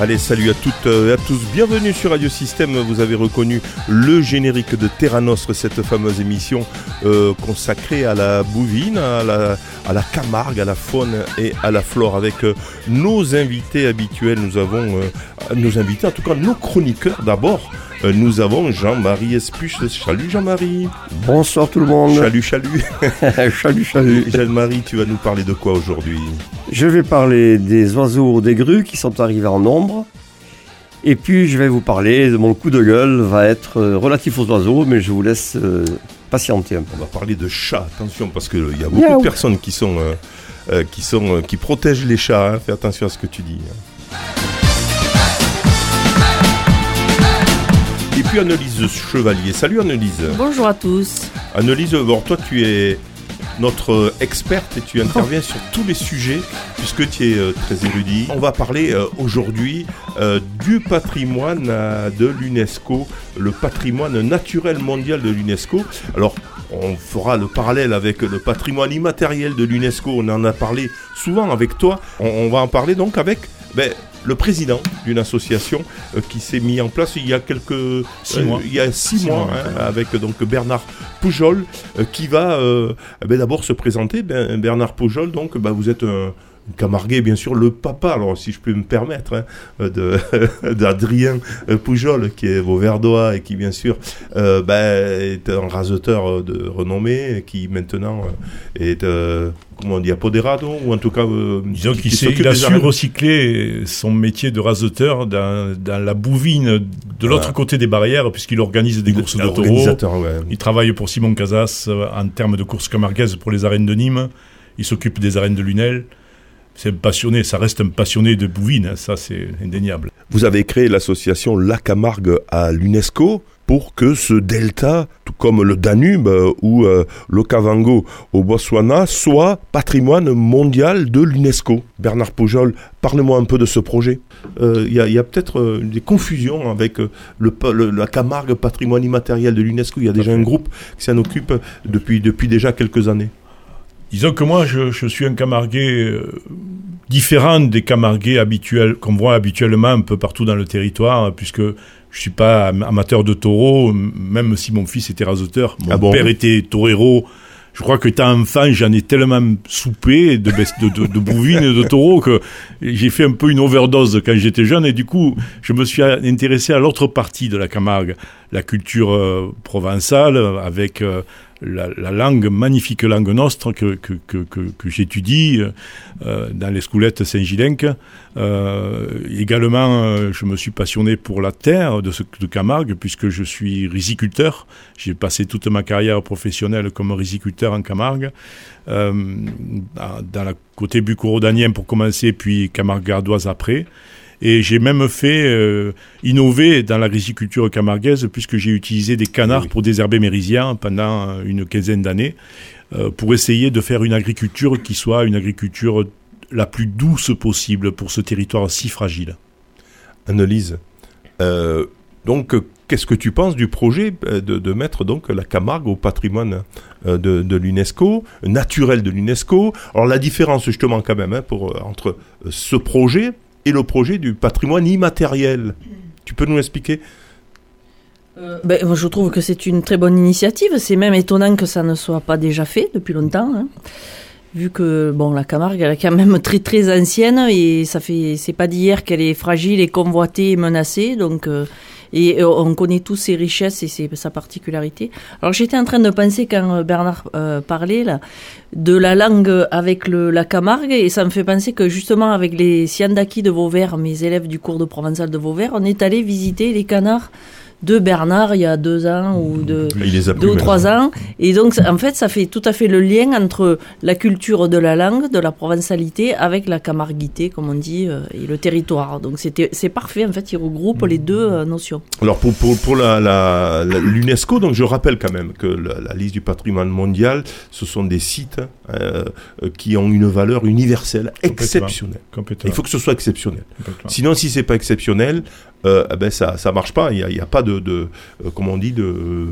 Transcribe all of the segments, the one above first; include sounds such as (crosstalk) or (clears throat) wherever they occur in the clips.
Allez, salut à toutes et à tous. Bienvenue sur Radio Système. Vous avez reconnu le générique de Terra Nostre, cette fameuse émission euh, consacrée à la bouvine, à la, Camargue, à la faune et à la flore. Avec euh, nos invités habituels, nous avons euh, nos invités, en tout cas nos chroniqueurs d'abord. Euh, nous avon Jean-Marie Espuche. Salut Jean-Marie. Bonsoir tout le monde. Salut, salut. (laughs) salut, salut. Jean-Marie, tu vas nous parler de quoi aujourd'hui? Je vais parler des oiseaux des grues qui sont arrivés en nombre. Et puis je vais vous parler de mon coup de gueule, va être euh, relatif aux oiseaux, mais je vous laisse euh, patienter un peu. On va parler de chats, attention, parce qu'il y a beaucoup Miaou. de personnes qui sont, euh, qui sont, qui protègent les chats. hein. Fais attention à ce que tu dis. hein. Et puis Annelise Chevalier. Salut Annelise. Bonjour à tous. Annelise, bon, toi tu es notre experte et tu interviens sur tous les sujets puisque tu es euh, très érudit. On va parler euh, aujourd'hui euh, du patrimoine de l'UNESCO, le patrimoine naturel mondial de l'UNESCO. Alors, on fera le parallèle avec le patrimoine immatériel de l'UNESCO. On en a parlé souvent avec toi. On, on va en parler donc avec ben, le président d'une association euh, qui s'est mis en place il y a quelques Six mois. il y a six, Six mois, mois, hein, avec donc Bernard Poujol euh, qui va euh, eh ben, d'abord se présenter. Ben, Bernard Poujol, donc ben, vous êtes un Camarguais, bien sûr, le papa, alors si je peux me permettre, hein, euh, de- (laughs) d'Adrien euh, Poujol, qui est Vauverdois et qui, bien sûr, euh, ben, est un raseteur de renommée, qui maintenant est, euh, comment on dit, apodérado, ou en tout cas... euh, Disons qui- qu'il il a su recycler son métier de raseteur dans, dans la bouvine de l'autre Voilà. côté des barrières, puisqu'il organise des courses de taureaux. Ouais. Il travaille pour Simon Casas en termes de courses camarguaises pour les arènes de Nîmes. Il s'occupe des arènes de Lunel. C'est un passionné, ça reste un passionné de bouvine, hein, ça c'est indéniable. Vous avez créé l'association La Camargue à l'UNESCO pour que ce delta, tout comme le Danube euh, ou euh, l'Okavango au Botswana, soit patrimoine mondial de l'UNESCO. Bernard Poujol, parle-moi un peu de ce projet. Euh, Il y a, peut-être euh, des confusions avec euh, le, le- la Camargue patrimoine immatériel de l'UNESCO. Il y a déjà un groupe qui s'en occupe depuis, depuis déjà quelques années. Disons que moi, je, je suis un camarguais euh, différent des camarguais habituels, qu'on voit habituellement un peu partout dans le territoire, puisque je suis pas am- amateur de taureaux, même si mon fils était raseteur. Mon Ah bon père était torero. Je crois que étant enfant, j'en ai tellement soupé de, de, de bouvines et de taureaux que j'ai fait un peu une overdose quand j'étais jeune et du coup, je me suis intéressé à l'autre partie de la Camargue, la culture euh, provençale avec euh, la, la langue, magnifique langue nostre que, que, que, que, j'étudie euh, dans les scoulettes Saint-Gilenc. Euh, également, euh, je me suis passionné pour la terre de, ce, de Camargue puisque je suis riziculteur. J'ai passé toute ma carrière professionnelle comme riziculteur en Camargue. Euh, dans la côté bucorodanien pour commencer, puis Camargue gardoise après. Et j'ai même fait euh, innover dans l'agriculture camarguaise puisque j'ai utilisé des canards Oui. pour désherber mes rizières pendant euh, une quinzaine d'années euh, pour essayer de faire une agriculture qui soit une agriculture la plus douce possible pour ce territoire si fragile. Annelise, euh, donc qu'est-ce que tu penses du projet de, de mettre donc la Camargue au patrimoine de, de l'UNESCO, naturel de l'UNESCO? Alors la différence justement quand même hein, pour, entre ce projet et le projet du patrimoine immatériel. Tu peux nous expliquer? Ben, moi, je trouve que c'est une très bonne initiative. C'est même étonnant que ça ne soit pas déjà fait depuis longtemps. hein. Vu que bon, la Camargue est quand même très très ancienne et ça fait c'est pas d'hier qu'elle est fragile et convoitée et menacée. Donc euh, et euh, on connaît tous ses richesses et sa particularité. Alors j'étais en train de penser quand euh, Bernard euh, parlait là de la langue avec la Camargue et ça me fait penser que justement avec les Siandaki de Vauvert, mes élèves du cours de provençal de Vauvert, on est allé visiter les canards de Bernard il y a deux ans ou de Il les a plus deux ou trois ans. Et donc, en fait, ça fait tout à fait le lien entre la culture de la langue, de la provençalité, avec la camarguité, comme on dit, euh, et le territoire. Donc, c'était, c'est parfait. En fait, il regroupe les deux euh, notions. Alors pour, pour, pour la, la- la- l'UNESCO, donc je rappelle quand même que la, la liste du patrimoine mondial, ce sont des sites euh, qui ont une valeur universelle exceptionnelle. Complètement. Il faut que ce soit exceptionnel. Sinon, si c'est pas exceptionnel, euh, eh ben ça ça marche pas. Il n'y a, pas de, de euh, comment on dit de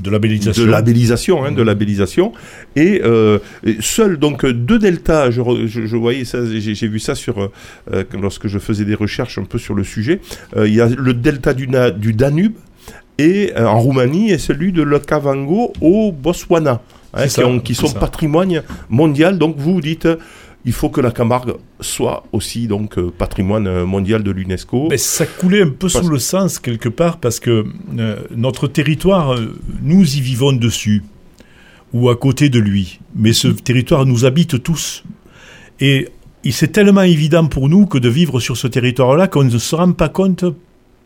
de labellisation. De labellisation, hein, de mmh. labellisation. Et euh, seuls donc deux deltas. Je, je, voyais ça, j'ai vu ça sur lorsque je faisais des recherches un peu sur le sujet. Il y a le delta du, du Danube et en Roumanie et celui de l'Okavango au Botswana. Hein, qui, qui, sont patrimoine mondial. Donc vous dites, il faut que la Camargue soit aussi donc euh, patrimoine euh, mondial de l'UNESCO. Mais ça coulait un peu sous le sens quelque part parce que euh, notre territoire, nous y vivons dessus ou à côté de lui. Mais ce territoire nous habite tous. Et c'est tellement évident pour nous que de vivre sur ce territoire-là qu'on ne se rend pas compte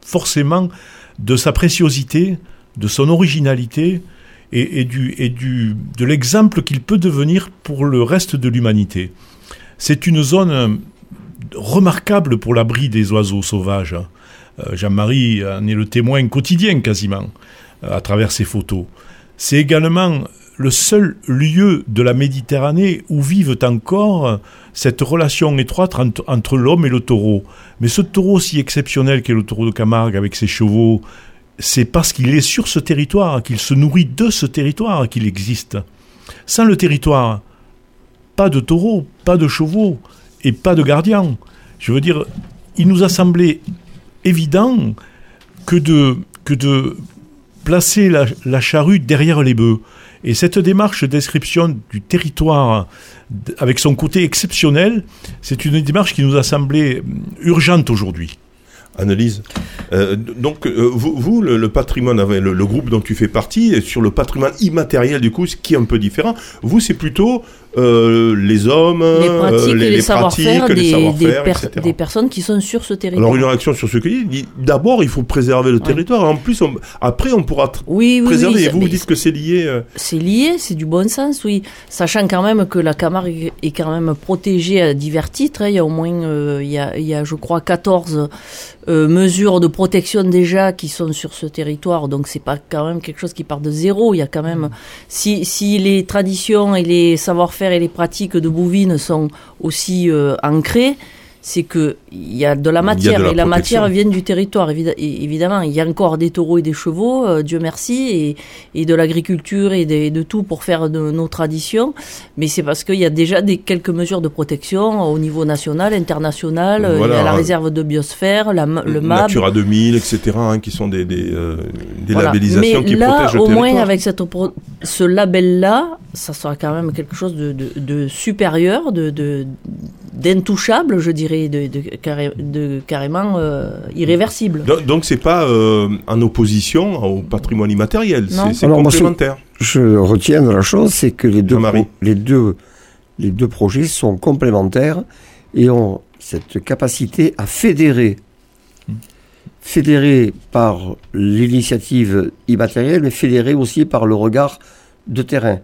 forcément de sa préciosité, de son originalité et, du, et du, de l'exemple qu'il peut devenir pour le reste de l'humanité. C'est une zone euh, remarquable pour l'abri des oiseaux sauvages. Euh, Jean-Marie en est le témoin quotidien quasiment euh, à travers ses photos. C'est également le seul lieu de la Méditerranée où vivent encore cette relation étroite entre, l'homme et le taureau. Mais ce taureau si exceptionnel qu'est le taureau de Camargue avec ses chevaux, c'est parce qu'il est sur ce territoire, qu'il se nourrit de ce territoire qu'il existe. Sans le territoire, pas de taureaux, pas de chevaux et pas de gardiens. Je veux dire, il nous a semblé évident que de, que de placer la, charrue derrière les bœufs. Et cette démarche de description du territoire avec son côté exceptionnel, c'est une démarche qui nous a semblé urgente aujourd'hui. Analyse. Euh, donc, euh, vous, le, patrimoine, le, le, groupe dont tu fais partie, sur le patrimoine immatériel, du coup, ce qui est un peu différent, vous, c'est plutôt euh, les hommes, les pratiques, les, les, savoir-faire des, des, personnes qui sont sur ce territoire. Alors, une réaction sur ce que dit, d'abord, il faut préserver le territoire, en plus, après, on pourra oui, préserver. et vous, vous dites que c'est lié. C'est lié, c'est du bon sens, oui. Sachant quand même que la Camargue est quand même protégée à divers titres. Hein. Il y a au moins, il, y a, il y a, je crois, 14 euh, mesures de protection déjà qui sont sur ce territoire, donc c'est pas quand même quelque chose qui part de zéro. Il y a quand même, si, si les traditions et les savoir-faire et les pratiques de Bouvines sont aussi euh, ancrées, c'est que il y a de la matière et la matière vient du territoire évidemment. Il y a encore des taureaux et des chevaux euh, Dieu merci et, de l'agriculture et de, tout pour faire de nos traditions. Mais c'est parce qu'il y a déjà des quelques mesures de protection au niveau national international. Il y a la réserve de biosphère la, le MAB. Natura 2000 etc hein, qui sont des, des, euh, labellisations qui protègent le au moins avec cette, ce label là ça sera quand même quelque chose de, de supérieur de d'intouchable je dirais de, de, carrément euh, irréversible. Donc, donc c'est pas euh, en opposition au patrimoine immatériel, c'est complémentaire. je, retiens de la chose, c'est que les deux, les, deux, les deux projets sont complémentaires et ont cette capacité à fédérer. Fédérer par l'initiative immatérielle, mais fédérer aussi par le regard de terrain.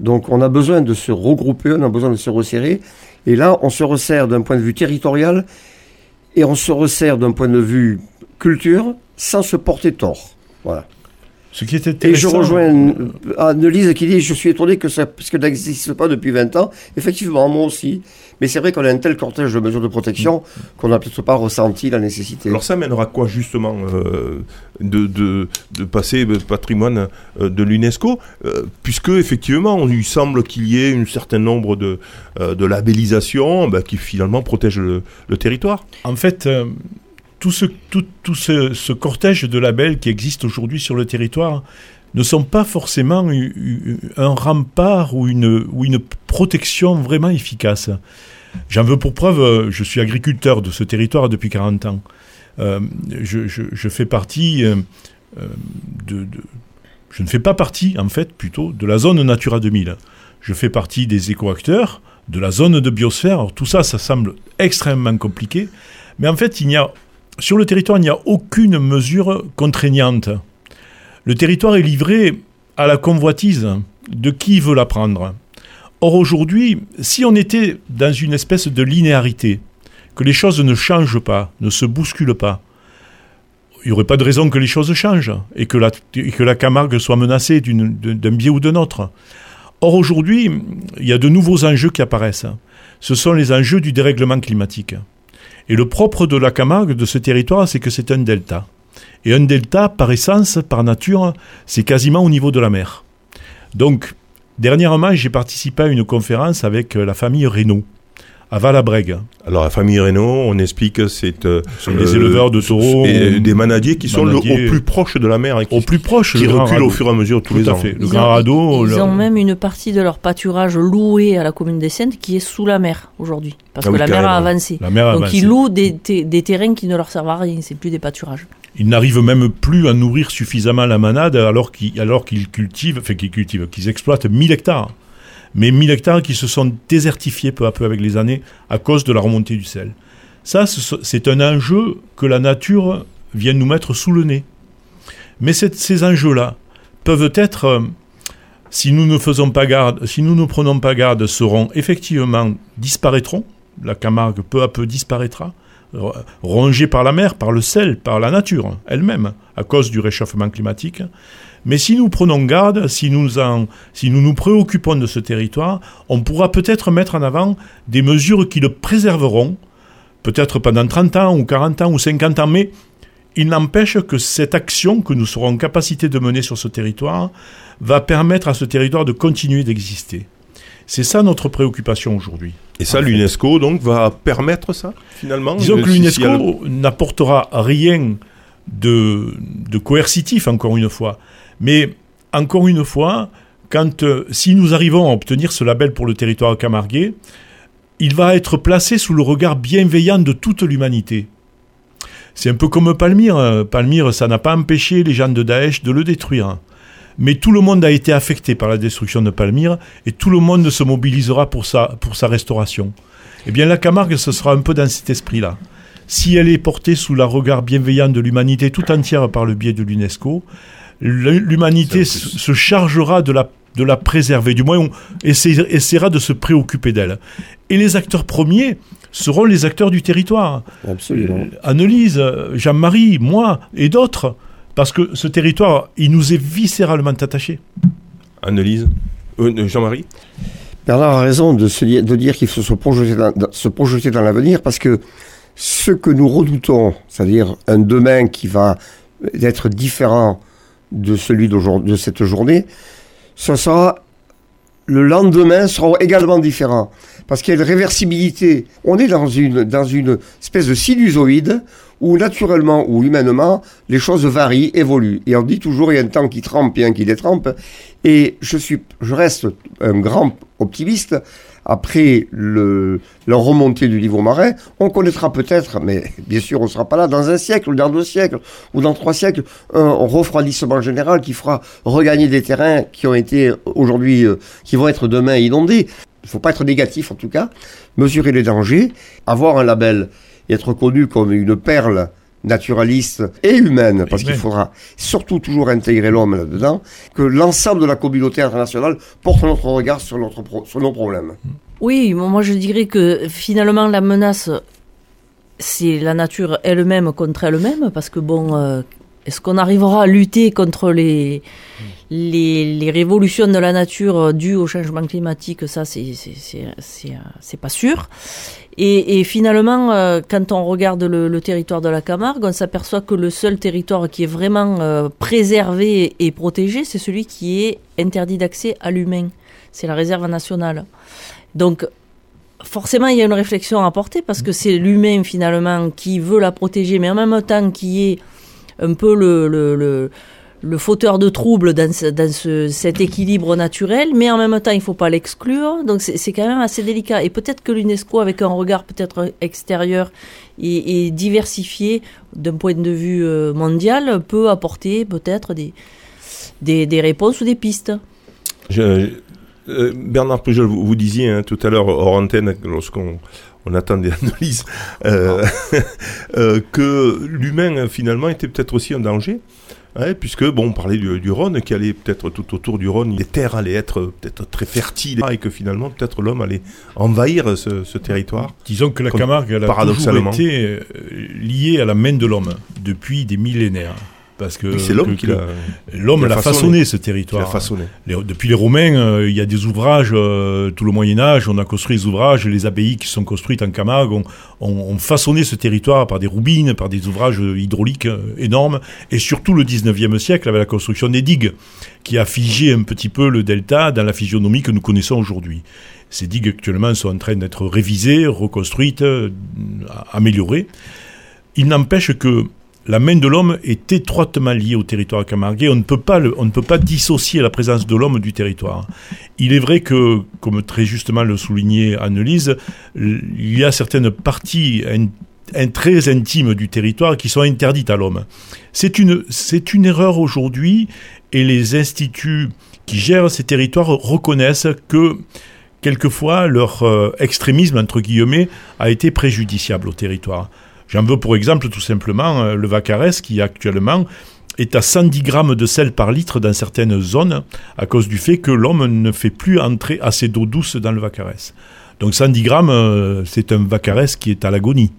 Donc on a besoin de se regrouper, on a besoin de se resserrer. Et là, on se resserre d'un point de vue territorial et on se resserre d'un point de vue culture sans se porter tort. Voilà. Ce qui est Et je rejoins Annelise qui dit Je suis étonné que ça, n'existe pas depuis 20 ans. Effectivement, moi aussi. Mais c'est vrai qu'on a un tel cortège de mesures de protection qu'on n'a peut-être pas ressenti la nécessité. Alors ça mènera quoi justement euh, de, de, de, passer patrimoine euh, de l'UNESCO euh, Puisque effectivement, il semble qu'il y ait un certain nombre de, de labellisations bah, qui finalement protègent le, le territoire. En fait tout, ce, tout, tout ce, ce, cortège de labels qui existe aujourd'hui sur le territoire ne sont pas forcément un rempart ou une, protection vraiment efficace. J'en veux pour preuve, je suis agriculteur de ce territoire depuis 40 ans. Euh, je, fais partie euh, de, de, Je ne fais pas partie, en fait, plutôt, de la zone Natura 2000. Je fais partie des écoacteurs, de la zone de biosphère. Tout ça, ça semble extrêmement compliqué. Mais en fait, il n'y a sur le territoire, il n'y a aucune mesure contraignante. Le territoire est livré à la convoitise de qui veut la prendre? Or aujourd'hui, si on était dans une espèce de linéarité, que les choses ne changent pas, ne se bousculent pas, il n'y aurait pas de raison que les choses changent et que la, Camargue soit menacée d'un biais ou d'un autre. Or aujourd'hui, il y a de nouveaux enjeux qui apparaissent. Ce sont les enjeux du dérèglement climatique. Et le propre de la Camargue, de ce territoire, c'est que c'est un delta. Et un delta, par essence, par nature, c'est quasiment au niveau de la mer. Donc, dernièrement, j'ai participé à une conférence avec la famille Reynaud à Valabrègue. Alors la famille Renault, on explique que c'est euh, les éleveurs de taureaux, et des manadiers qui sont au plus proche de la mer, et qui, au plus proche, qui reculent au fur et à mesure tous les ans. Le ils grand ont, Ils ont même une partie de leur pâturage loué à la commune des Saintes qui est sous la mer aujourd'hui, parce ah que la, mer a avancé. la mer a Donc ils louent des, des terrains qui ne leur servent à rien, c'est plus des pâturages. Ils n'arrivent même plus à nourrir suffisamment la manade alors qu'ils alors qu'ils cultivent, enfin qu'ils cultivent, qu'ils exploitent 1000 hectares mais 1000 hectares qui se sont désertifiés peu à peu avec les années à cause de la remontée du sel. Ça, c'est un enjeu que la nature vient nous mettre sous le nez. Mais ces enjeux-là peuvent être, euh, si nous ne faisons pas garde, si nous ne prenons pas garde, seront effectivement disparaîtront. La Camargue peu à peu disparaîtra, rongée par la mer, par le sel, par la nature elle-même, à cause du réchauffement climatique. Mais si nous prenons garde, si nous, si nous nous préoccupons de ce territoire, on pourra peut-être mettre en avant des mesures qui le préserveront, peut-être pendant 30 ans ou 40 ans ou 50 ans, mais il n'empêche que cette action que nous serons en capacité de mener sur ce territoire va permettre à ce territoire de continuer d'exister. C'est ça notre préoccupation aujourd'hui. Et ça, l'UNESCO, donc, va permettre ça, finalement Disons que l'UNESCO n'apportera rien de, de coercitif, encore une fois. Mais encore une fois, euh, si nous arrivons à obtenir ce label pour le territoire camarguais, il va être placé sous le regard bienveillant de toute l'humanité. C'est un peu comme Palmyre. Hein. Palmyre, ça n'a pas empêché les gens de Daesh de le détruire. Mais tout le monde a été affecté par la destruction de Palmyre et tout le monde se mobilisera pour sa restauration. Eh bien, la Camargue, ce sera un peu dans cet esprit-là. Si elle est portée sous le regard bienveillant de l'humanité tout entière par le biais de l'UNESCO, l'humanité se chargera de la, de la préserver, du moins on essaiera de se préoccuper d'elle. Et les acteurs premiers seront les acteurs du territoire. Absolument. Euh, Annelise, Jean-Marie, moi et d'autres, parce que ce territoire, il nous est viscéralement attaché. Annelise, euh, Jean-Marie Bernard a raison de, se, de dire qu'il faut se projeter dans, se projeter dans l'avenir parce que ce que nous redoutons, c'est-à-dire un demain qui va être différent de celui de cette journée, sera le lendemain sera également différent parce qu'il y a une réversibilité. On est dans une dans une espèce de sinusoïde où naturellement ou humainement les choses varient, évoluent. Et on dit toujours il y a un temps qui trempe et un qui détrempe. Et je suis je reste un grand optimiste après le, la remontée du niveau marin, on connaîtra peut-être, mais bien sûr on ne sera pas là, dans un siècle ou dans deux siècles ou dans trois siècles, un refroidissement général qui fera regagner des terrains qui ont été aujourd'hui, euh, qui vont être demain inondés. Il ne faut pas être négatif en tout cas, mesurer les dangers, avoir un label et être connu comme une perle naturaliste et humaine, parce qu'il faudra surtout toujours intégrer l'homme là-dedans, que l'ensemble de la communauté internationale porte notre regard sur, notre sur nos problèmes. Oui, moi je dirais que finalement la menace, c'est la nature elle-même contre elle-même, parce que bon, euh, est-ce qu'on arrivera à lutter contre les, révolutions de la nature dues au changement climatique? Ça, c'est pas sûr. Et, finalement, euh, quand on regarde le, le, territoire de la Camargue, on s'aperçoit que le seul territoire qui est vraiment euh, préservé et protégé, c'est celui qui est interdit d'accès à l'humain. C'est la réserve nationale. Donc, forcément, il y a une réflexion à porter parce que c'est l'humain finalement qui veut la protéger, mais en même temps qui est un peu le, le, le, le fauteur de troubles dans, dans ce, cet équilibre naturel, mais en même temps, il ne faut pas l'exclure. Donc, c'est quand même assez délicat. Et peut-être que l'UNESCO, avec un regard peut-être extérieur et, diversifié d'un point de vue euh, mondial, peut apporter peut-être des, des, des, réponses ou des pistes. Euh, Bernard Pujol, vous, vous disiez hein, tout à l'heure hors antenne, lorsqu'on on attend des (laughs) analyses, euh, (laughs) euh, que l'humain finalement était peut-être aussi un danger. Hein, puisque, bon, on parlait du, Rhône, qui allait peut-être tout autour du Rhône, les terres allaient être peut-être très fertiles, et que finalement, peut-être l'homme allait envahir ce, territoire. Disons que la Camargue, elle a toujours été liée à la main de l'homme, depuis des millénaires. Parce que c'est l'homme qui l'a. l'homme façonné. façonné ce territoire. façonné. Les- depuis les Romains, euh, il y a des ouvrages, euh, tout le Moyen Âge, on a construit des ouvrages, les abbayes qui sont construites en Camargue ont, façonné ce territoire par des roubines, par des ouvrages hydrauliques euh, énormes, et surtout le 19e siècle avec la construction des digues, qui a figé un petit peu le delta dans la physionomie que nous connaissons aujourd'hui. Ces digues actuellement sont en train d'être révisées, reconstruites, améliorées. Il n'empêche que la main de l'homme est étroitement liée au territoire camarguais. On ne peut pas, on ne peut pas dissocier la présence de l'homme du territoire. Il est vrai que, comme très justement le soulignait Annelise, il y a certaines parties très intimes du territoire qui sont interdites à l'homme. C'est une, c'est erreur aujourd'hui et les instituts qui gèrent ces territoires reconnaissent que quelquefois leur euh, extrémisme, entre guillemets, a été préjudiciable au territoire. J'en veux pour exemple tout simplement euh, le Vacarès qui actuellement est à 110 grammes de sel par litre dans certaines zones à cause du fait que l'homme ne fait plus entrer assez d'eau douce dans le Vacarès. Donc 110 grammes, euh, c'est un Vacarès qui est à l'agonie.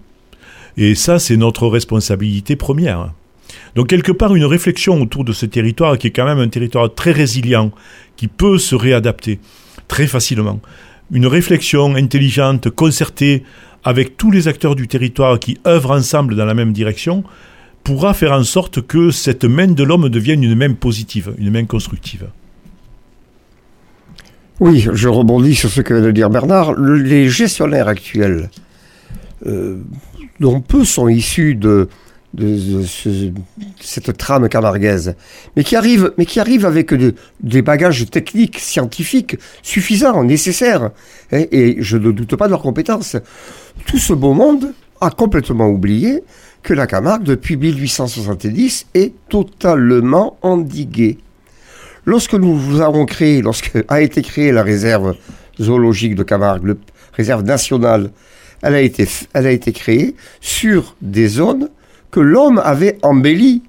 Et ça, c'est notre responsabilité première. Donc quelque part, une réflexion autour de ce territoire qui est quand même un territoire très résilient, qui peut se réadapter très facilement. Une réflexion intelligente, concertée, avec tous les acteurs du territoire qui œuvrent ensemble dans la même direction, pourra faire en sorte que cette main de l'homme devienne une main positive, une main constructive. Oui, je rebondis sur ce que vient de dire Bernard. Le- les gestionnaires actuels, euh, dont peu sont issus de, de, de ce- cette trame camarguaise, mais qui arrivent, mais qui arrivent avec de- des bagages techniques, scientifiques suffisants, nécessaires, hein, et je ne doute pas de leurs compétences. Tout ce beau monde a complètement oublié que la Camargue, depuis 1870, est totalement endiguée. Lorsque nous avons créé, lorsque a été créée la réserve zoologique de Camargue, la réserve nationale, elle a été, elle a été créée sur des zones que l'homme avait embellies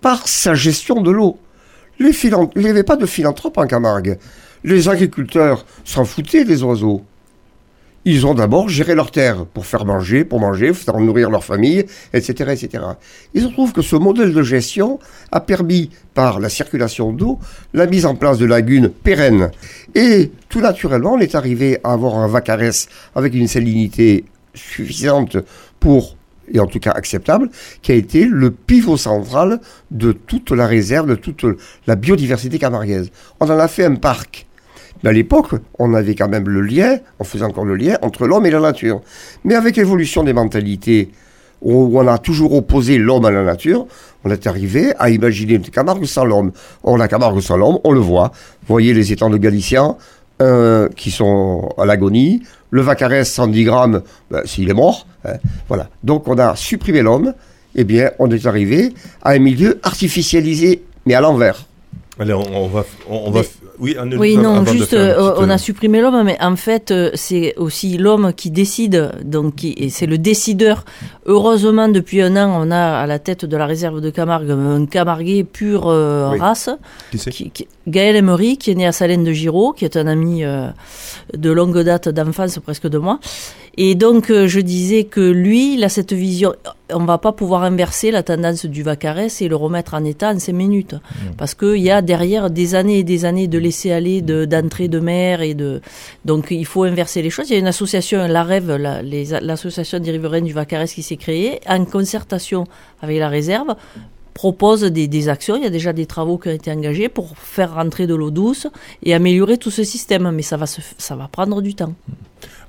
par sa gestion de l'eau. Il n'y avait pas de philanthropes en Camargue. Les agriculteurs s'en foutaient des oiseaux. Ils ont d'abord géré leurs terres pour faire manger, pour manger, pour nourrir leur famille, etc., etc. Il se trouve que ce modèle de gestion a permis, par la circulation d'eau, la mise en place de lagunes pérennes. Et tout naturellement, on est arrivé à avoir un vacarès avec une salinité suffisante pour, et en tout cas acceptable, qui a été le pivot central de toute la réserve, de toute la biodiversité camarguaise. On en a fait un parc. Mais à l'époque, on avait quand même le lien, on faisait encore le lien entre l'homme et la nature. Mais avec l'évolution des mentalités, où on a toujours opposé l'homme à la nature, on est arrivé à imaginer une Camargue sans l'homme. Or, la Camargue sans l'homme, on le voit. Vous voyez les étangs de Galicien, euh, qui sont à l'agonie. Le Vacarès, 110 grammes, ben, s'il est mort. hein. voilà. Donc, on a supprimé l'homme. Eh bien, on est arrivé à un milieu artificialisé, mais à l'envers. Allez, on, on va, on, on va. Mais- Oui, non, juste, euh, petite, on euh, a supprimé l'homme, mais en fait, euh, c'est aussi l'homme qui décide, donc qui- et c'est le décideur. Heureusement, depuis un an, on a à la tête de la réserve de Camargue un Camarguais pure euh, Oui. race, qui c'est? qui, qui- Gaël Emery, qui est né à Salène de Giraud, qui est un ami euh, de longue date d'enfance, presque de moi. Et donc, euh, je disais que lui, il a cette vision. On va pas pouvoir inverser la tendance du Vacarès et le remettre en état en cinq minutes. Parce qu'il y a derrière des années et des années de laisser aller, de, d'entrée de mer et de. Donc, il faut inverser les choses. Il y a une association, la REV, la- les- l'association des riverains du Vacarès qui s'est créée, en concertation avec la réserve, propose des, actions. Il y a déjà des travaux qui ont été engagés pour faire rentrer de l'eau douce et améliorer tout ce système. Mais ça va, ça va prendre du temps.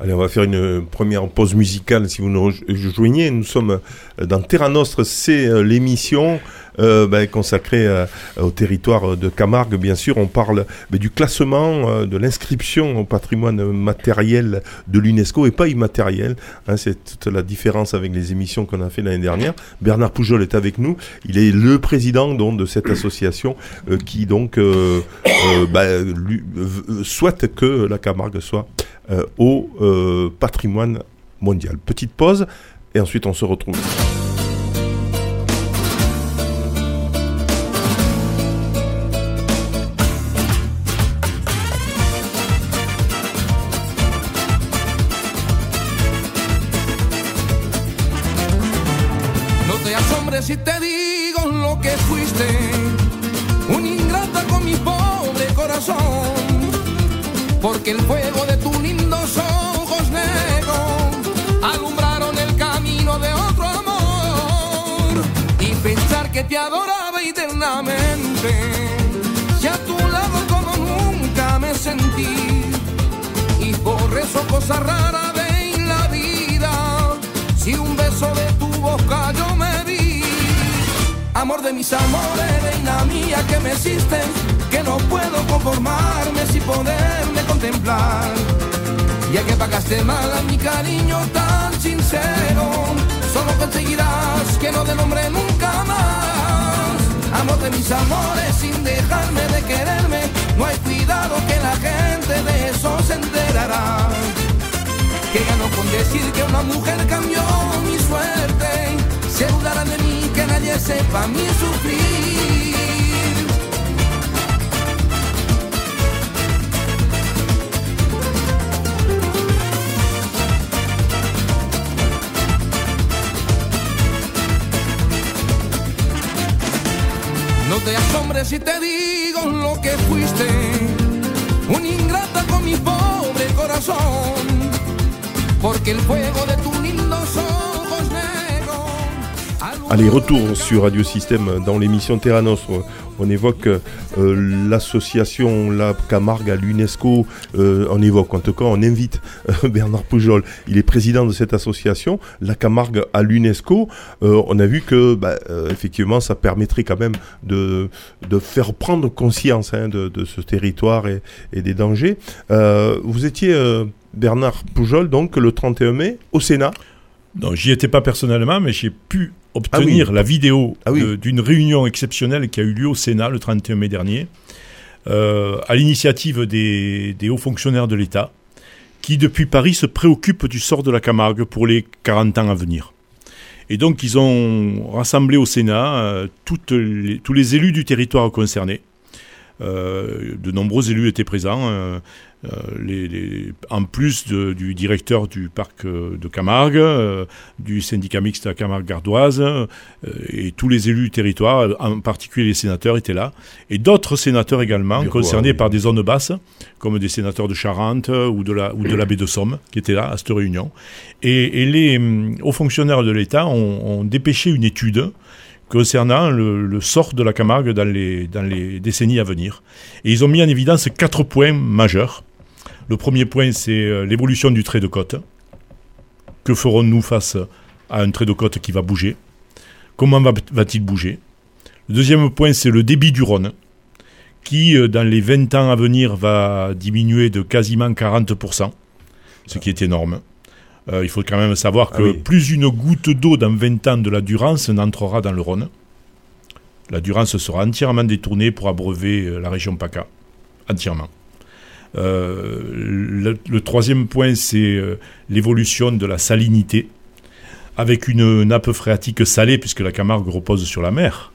Allez, on va faire une première pause musicale si vous nous rejoignez. Nous sommes euh, dans Terra Nostre, c'est euh, l'émission euh, ben, consacrée euh, au territoire de Camargue. Bien sûr, on parle ben, du classement, euh, de l'inscription au patrimoine matériel de l'UNESCO et pas immatériel. Hein, c'est toute la différence avec les émissions qu'on a fait l'année dernière. Bernard Poujol est avec nous. Il est le président donc, de cette association euh, qui donc euh, euh, ben, euh, souhaite que la Camargue soit euh, au euh, patrimoine mondial. Petite pause et ensuite on se retrouve. De mis amores reina mía que me hiciste que no puedo conformarme sin poderme contemplar. Ya que pagaste mal a mi cariño tan sincero, solo conseguirás que no te nombre nunca más. Amor de mis amores sin dejarme de quererme, no hay cuidado que la gente de eso se enterará. Que ganó con decir que una mujer cambió mi suerte, se dudarán de mí nadie sepa mi sufrir. No te asombres si te digo lo que fuiste, un ingrata con mi pobre corazón, porque el fuego de lindos ojos negros. Allez, retour sur Radio Système dans l'émission Terra Nostra. On évoque euh, l'association La Camargue à l'UNESCO. Euh, on évoque, en tout cas, on invite euh, Bernard Poujol. Il est président de cette association, La Camargue à l'UNESCO. On a vu que, bah, effectivement, ça permettrait quand même de, faire prendre conscience hein, de, de ce territoire et, des dangers. Vous étiez, Bernard Poujol, donc le 31 mai, au Sénat. Non, j'y étais pas personnellement, mais j'ai pu obtenir la vidéo Ah oui. d'une réunion exceptionnelle qui a eu lieu au Sénat le 31 mai dernier, euh, à l'initiative des, des hauts fonctionnaires de l'État, qui depuis Paris se préoccupent du sort de la Camargue pour les 40 ans à venir. Et donc ils ont rassemblé au Sénat euh, toutes les- tous les élus du territoire concerné. Euh, de nombreux élus étaient présents. euh, euh, les- les- en plus de- du directeur du parc euh, de Camargue, euh, du syndicat mixte à Camargue Gardoise, euh, et tous les élus du territoire, en particulier les sénateurs, étaient là. Et d'autres sénateurs également, Bureau, concernés oui. par des zones basses, comme des sénateurs de Charente ou de la, ou de la baie de Somme, qui étaient là à cette réunion. Et, et les hum, hauts fonctionnaires de l'État ont, ont dépêché une étude concernant le, sort de la Camargue dans les, dans les décennies à venir. Et ils ont mis en évidence quatre points majeurs. Le premier point, c'est euh, l'évolution du trait de côte. Que ferons-nous face à un trait de côte qui va bouger? Comment va- va-t-il bouger? Le deuxième point, c'est le débit du Rhône, qui, euh, dans les 20 ans à venir, va diminuer de quasiment 40%, ce qui est énorme. Euh, il faut quand même savoir Ah que oui. plus une goutte d'eau dans 20 ans de la Durance n'entrera dans le Rhône. La Durance sera entièrement détournée pour abreuver euh, la région PACA. Entièrement. Euh, le, le troisième point, c'est l'évolution de la salinité, avec une nappe phréatique salée, puisque la Camargue repose sur la mer,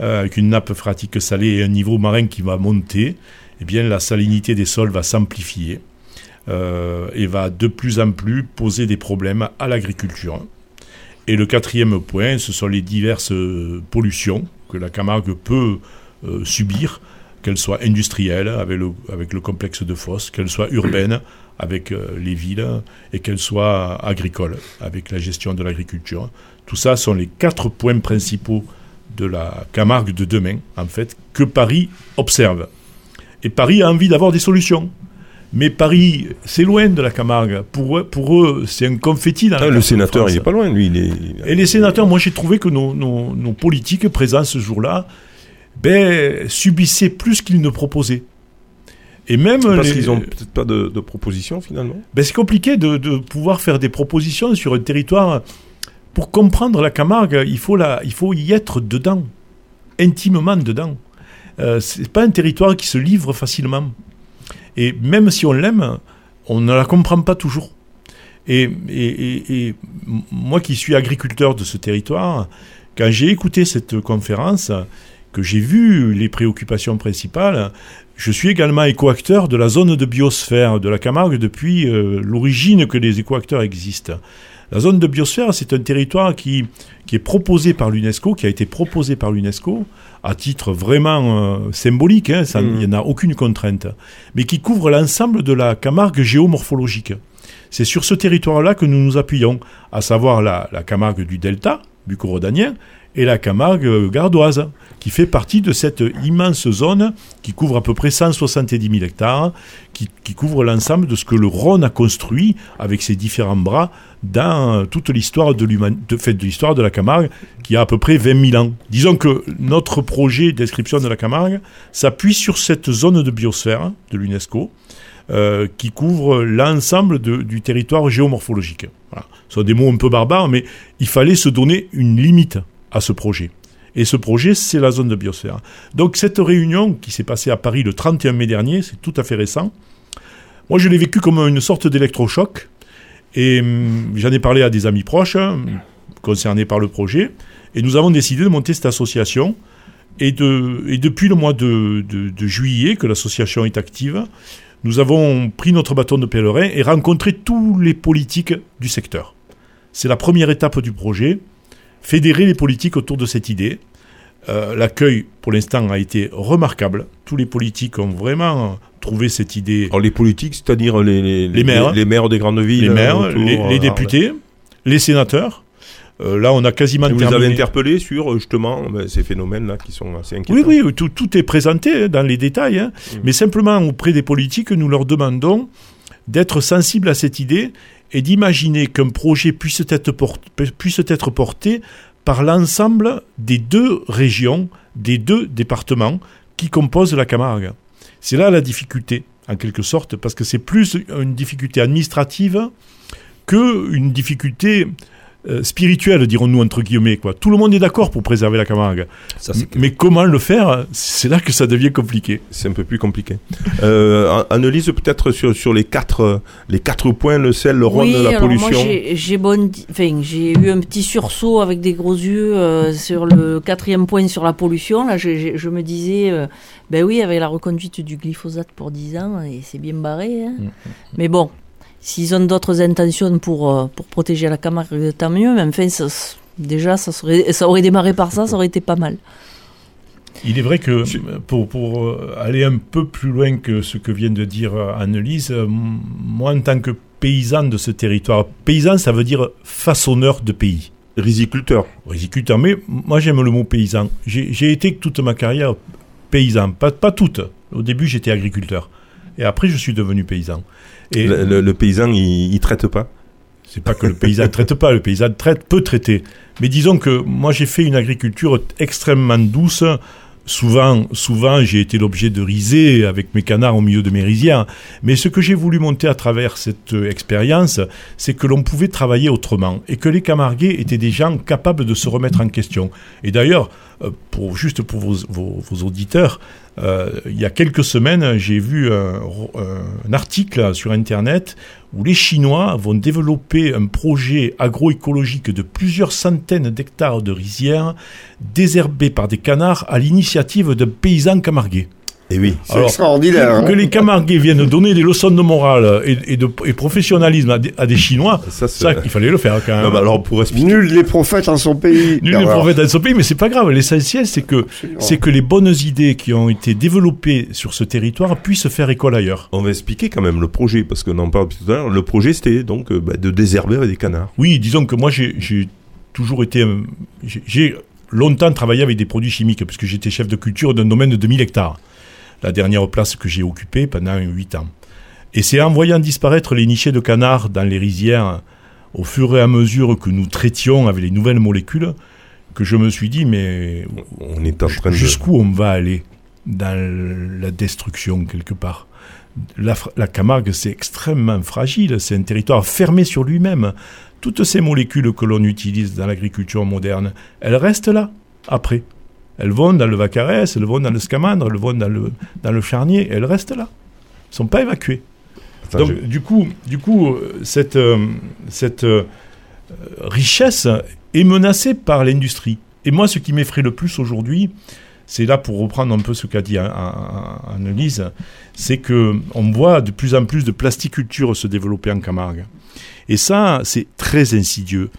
euh, avec une nappe phréatique salée et un niveau marin qui va monter, eh bien la salinité des sols va s'amplifier et va de plus en plus poser des problèmes à l'agriculture. Et le quatrième point, ce sont les diverses euh, pollutions que la Camargue peut euh, subir, qu'elles soient industrielles avec le, complexe de Fosse, qu'elles soient urbaines avec euh, les villes et qu'elles soient agricoles avec la gestion de l'agriculture. Tout ça sont les quatre points principaux de la Camargue de demain, en fait, que Paris observe. Et Paris a envie d'avoir des solutions. Mais Paris, c'est loin de la Camargue. Pour eux, pour eux c'est un confetti dans la Ah, le carte de sénateur, il est pas loin, lui. Il est, il- Et les sénateurs, moi j'ai trouvé que nos, nos- nos politiques présents ce jour-là ben, subissaient plus qu'ils ne proposaient. Et même Parce les- qu'ils ont peut-être pas de, de proposition finalement. ben, c'est compliqué de, de pouvoir faire des propositions sur un territoire. Pour comprendre la Camargue, il faut, la, il faut y être dedans, intimement dedans. Euh, c'est pas un territoire qui se livre facilement. Et même si on l'aime, on ne la comprend pas toujours. Et, et- et- et moi qui suis agriculteur de ce territoire, quand j'ai écouté cette conférence, que j'ai vu les préoccupations principales, je suis également écoacteur de la zone de biosphère de la Camargue depuis euh, l'origine que les écoacteurs existent. La zone de biosphère, c'est un territoire qui, est proposé par l'UNESCO, qui a été proposé par l'UNESCO à titre vraiment euh, symbolique, hein, il n'y en a aucune contrainte, mais qui couvre l'ensemble de la Camargue géomorphologique. C'est sur ce territoire-là que nous nous appuyons, à savoir la, la Camargue du Delta, bucco-rhodanien, et la Camargue gardoise, qui fait partie de cette immense zone qui couvre à peu près 170 000 hectares, qui, couvre l'ensemble de ce que le Rhône a construit avec ses différents bras dans toute l'histoire de, de, l'histoire de la Camargue, qui a à peu près 20 000 ans. Disons que notre projet de description de la Camargue s'appuie sur cette zone de biosphère de l'UNESCO, euh, qui couvre l'ensemble du territoire géomorphologique. Ce sont des mots un peu barbares, mais il fallait se donner une limite à ce projet. Et ce projet, c'est la zone de biosphère. Donc cette réunion qui s'est passée à Paris le 31 mai dernier, c'est tout à fait récent, moi je l'ai vécu comme une sorte d'électrochoc. Et hum, j'en ai parlé à des amis proches hein, concernés par le projet. Et nous avons décidé de monter cette association. Et, de, et depuis le mois de juillet, que l'association est active, nous avons pris notre bâton de pèlerin et rencontré tous les politiques du secteur. C'est la première étape du projet, fédérer les politiques autour de cette idée. Euh, L'accueil, pour l'instant, a été remarquable. Tous les politiques ont vraiment trouvé cette idée. Alors les politiques, c'est-à-dire les, les, Les maires. les, maires des grandes villes, Les maires, autour, les, euh, députés, les sénateurs. Euh, là, on a quasiment Et vous les terminé. avez interpellés sur euh, justement ben, ces phénomènes-là qui sont assez inquiétants. Oui, oui, tout, tout est présenté hein, dans les détails. hein. Mm. Mais simplement, auprès des politiques, nous leur demandons d'être sensibles à cette idée et d'imaginer qu'un projet puisse être, porté par l'ensemble des deux régions, des deux départements qui composent la Camargue. C'est là la difficulté, en quelque sorte, parce que c'est plus une difficulté administrative qu'une difficulté euh, spirituelle, dirons-nous, entre guillemets. Quoi. Tout le monde est d'accord pour préserver la Camargue. Ça, Mais comment le faire C'est là que ça devient compliqué. c'est un peu plus compliqué. Euh, An- Annelise, peut-être sur, sur les quatre les quatre points, le sel, le rhône, oui, la alors moi pollution. j'ai eu un petit sursaut avec des gros yeux euh, sur le quatrième point sur la pollution. Là, je, je- je me disais, euh, ben oui, avec la reconduite du glyphosate pour 10 ans, et c'est bien barré. hein. Mais bon, s'ils ont d'autres intentions pour, euh, pour protéger la Camargue, tant mieux. Mais enfin, ça- déjà, ça, serait, ça aurait démarré par ça, ça aurait été pas mal. Il est vrai que pour, pour euh, aller un peu plus loin que ce que vient de dire euh, Annelise, moi en tant que paysan de ce territoire, paysan ça veut dire façonneur de pays. Riziculteur. Riziculteur, mais moi j'aime le mot paysan. J'ai j'ai été toute ma carrière paysan, pas, pas toute. Au début j'étais agriculteur. Et après je suis devenu paysan. Et Le, le- le paysan, il, il traite pas. C'est pas que le paysan ne traite pas, le paysan traite, peut traiter. Mais disons que moi j'ai fait une agriculture extrêmement douce. Souvent, souvent j'ai été l'objet de riser avec mes canards au milieu de mes rizières. Mais ce que j'ai voulu monter à travers cette euh, expérience, c'est que l'on pouvait travailler autrement et que les Camarguais étaient des gens capables de se remettre en question. Et d'ailleurs, pour, juste pour vos, auditeurs, euh, il y a quelques semaines, j'ai vu un, article sur Internet où les Chinois vont développer un projet agroécologique de plusieurs centaines d'hectares de rizières désherbés par des canards à l'initiative d'un paysan camarguais. Et oui. C'est extraordinaire. hein. Que les camarguais viennent donner des leçons de morale et, et de et professionnalisme à des, à des Chinois, Ça, ça, il fallait le faire quand même. Non, bah alors pour expliquer. Nul n'est prophète en son pays. Nul n'est Alors, prophète dans son pays, mais c'est pas grave. L'essentiel, c'est que, c'est que les bonnes idées qui ont été développées sur ce territoire puissent faire école ailleurs. On va expliquer quand même le projet, parce qu'on en parle tout à l'heure. Le projet, c'était donc euh, bah, de désherber avec des canards. Oui, disons que moi, j'ai toujours été. j'ai- longtemps travaillé avec des produits chimiques, puisque j'étais chef de culture d'un domaine de 1000 hectares. La dernière place que j'ai occupée pendant 8 ans. Et c'est en voyant disparaître les nichés de canards dans les rizières, au fur et à mesure que nous traitions avec les nouvelles molécules, que je me suis dit, mais On est en train de. jusqu'où on va aller dans la destruction quelque part? La Camargue, c'est extrêmement fragile, c'est un territoire fermé sur lui-même. Toutes ces molécules que l'on utilise dans l'agriculture moderne, elles restent là, après. Elles vont dans le Vacarès, elles vont dans le Scamandre, elles vont dans le, dans le Charnier, elles restent là. Elles ne sont pas évacuées. Attends, Donc, je- du coup, du coup euh, cette, euh, cette euh, richesse est menacée par l'industrie. Et moi, ce qui m'effraie le plus aujourd'hui, c'est là pour reprendre un peu ce qu'a dit An- An- Annelise, c'est que on voit de plus en plus de plasticulture se développer en Camargue. Et ça, c'est très insidieux.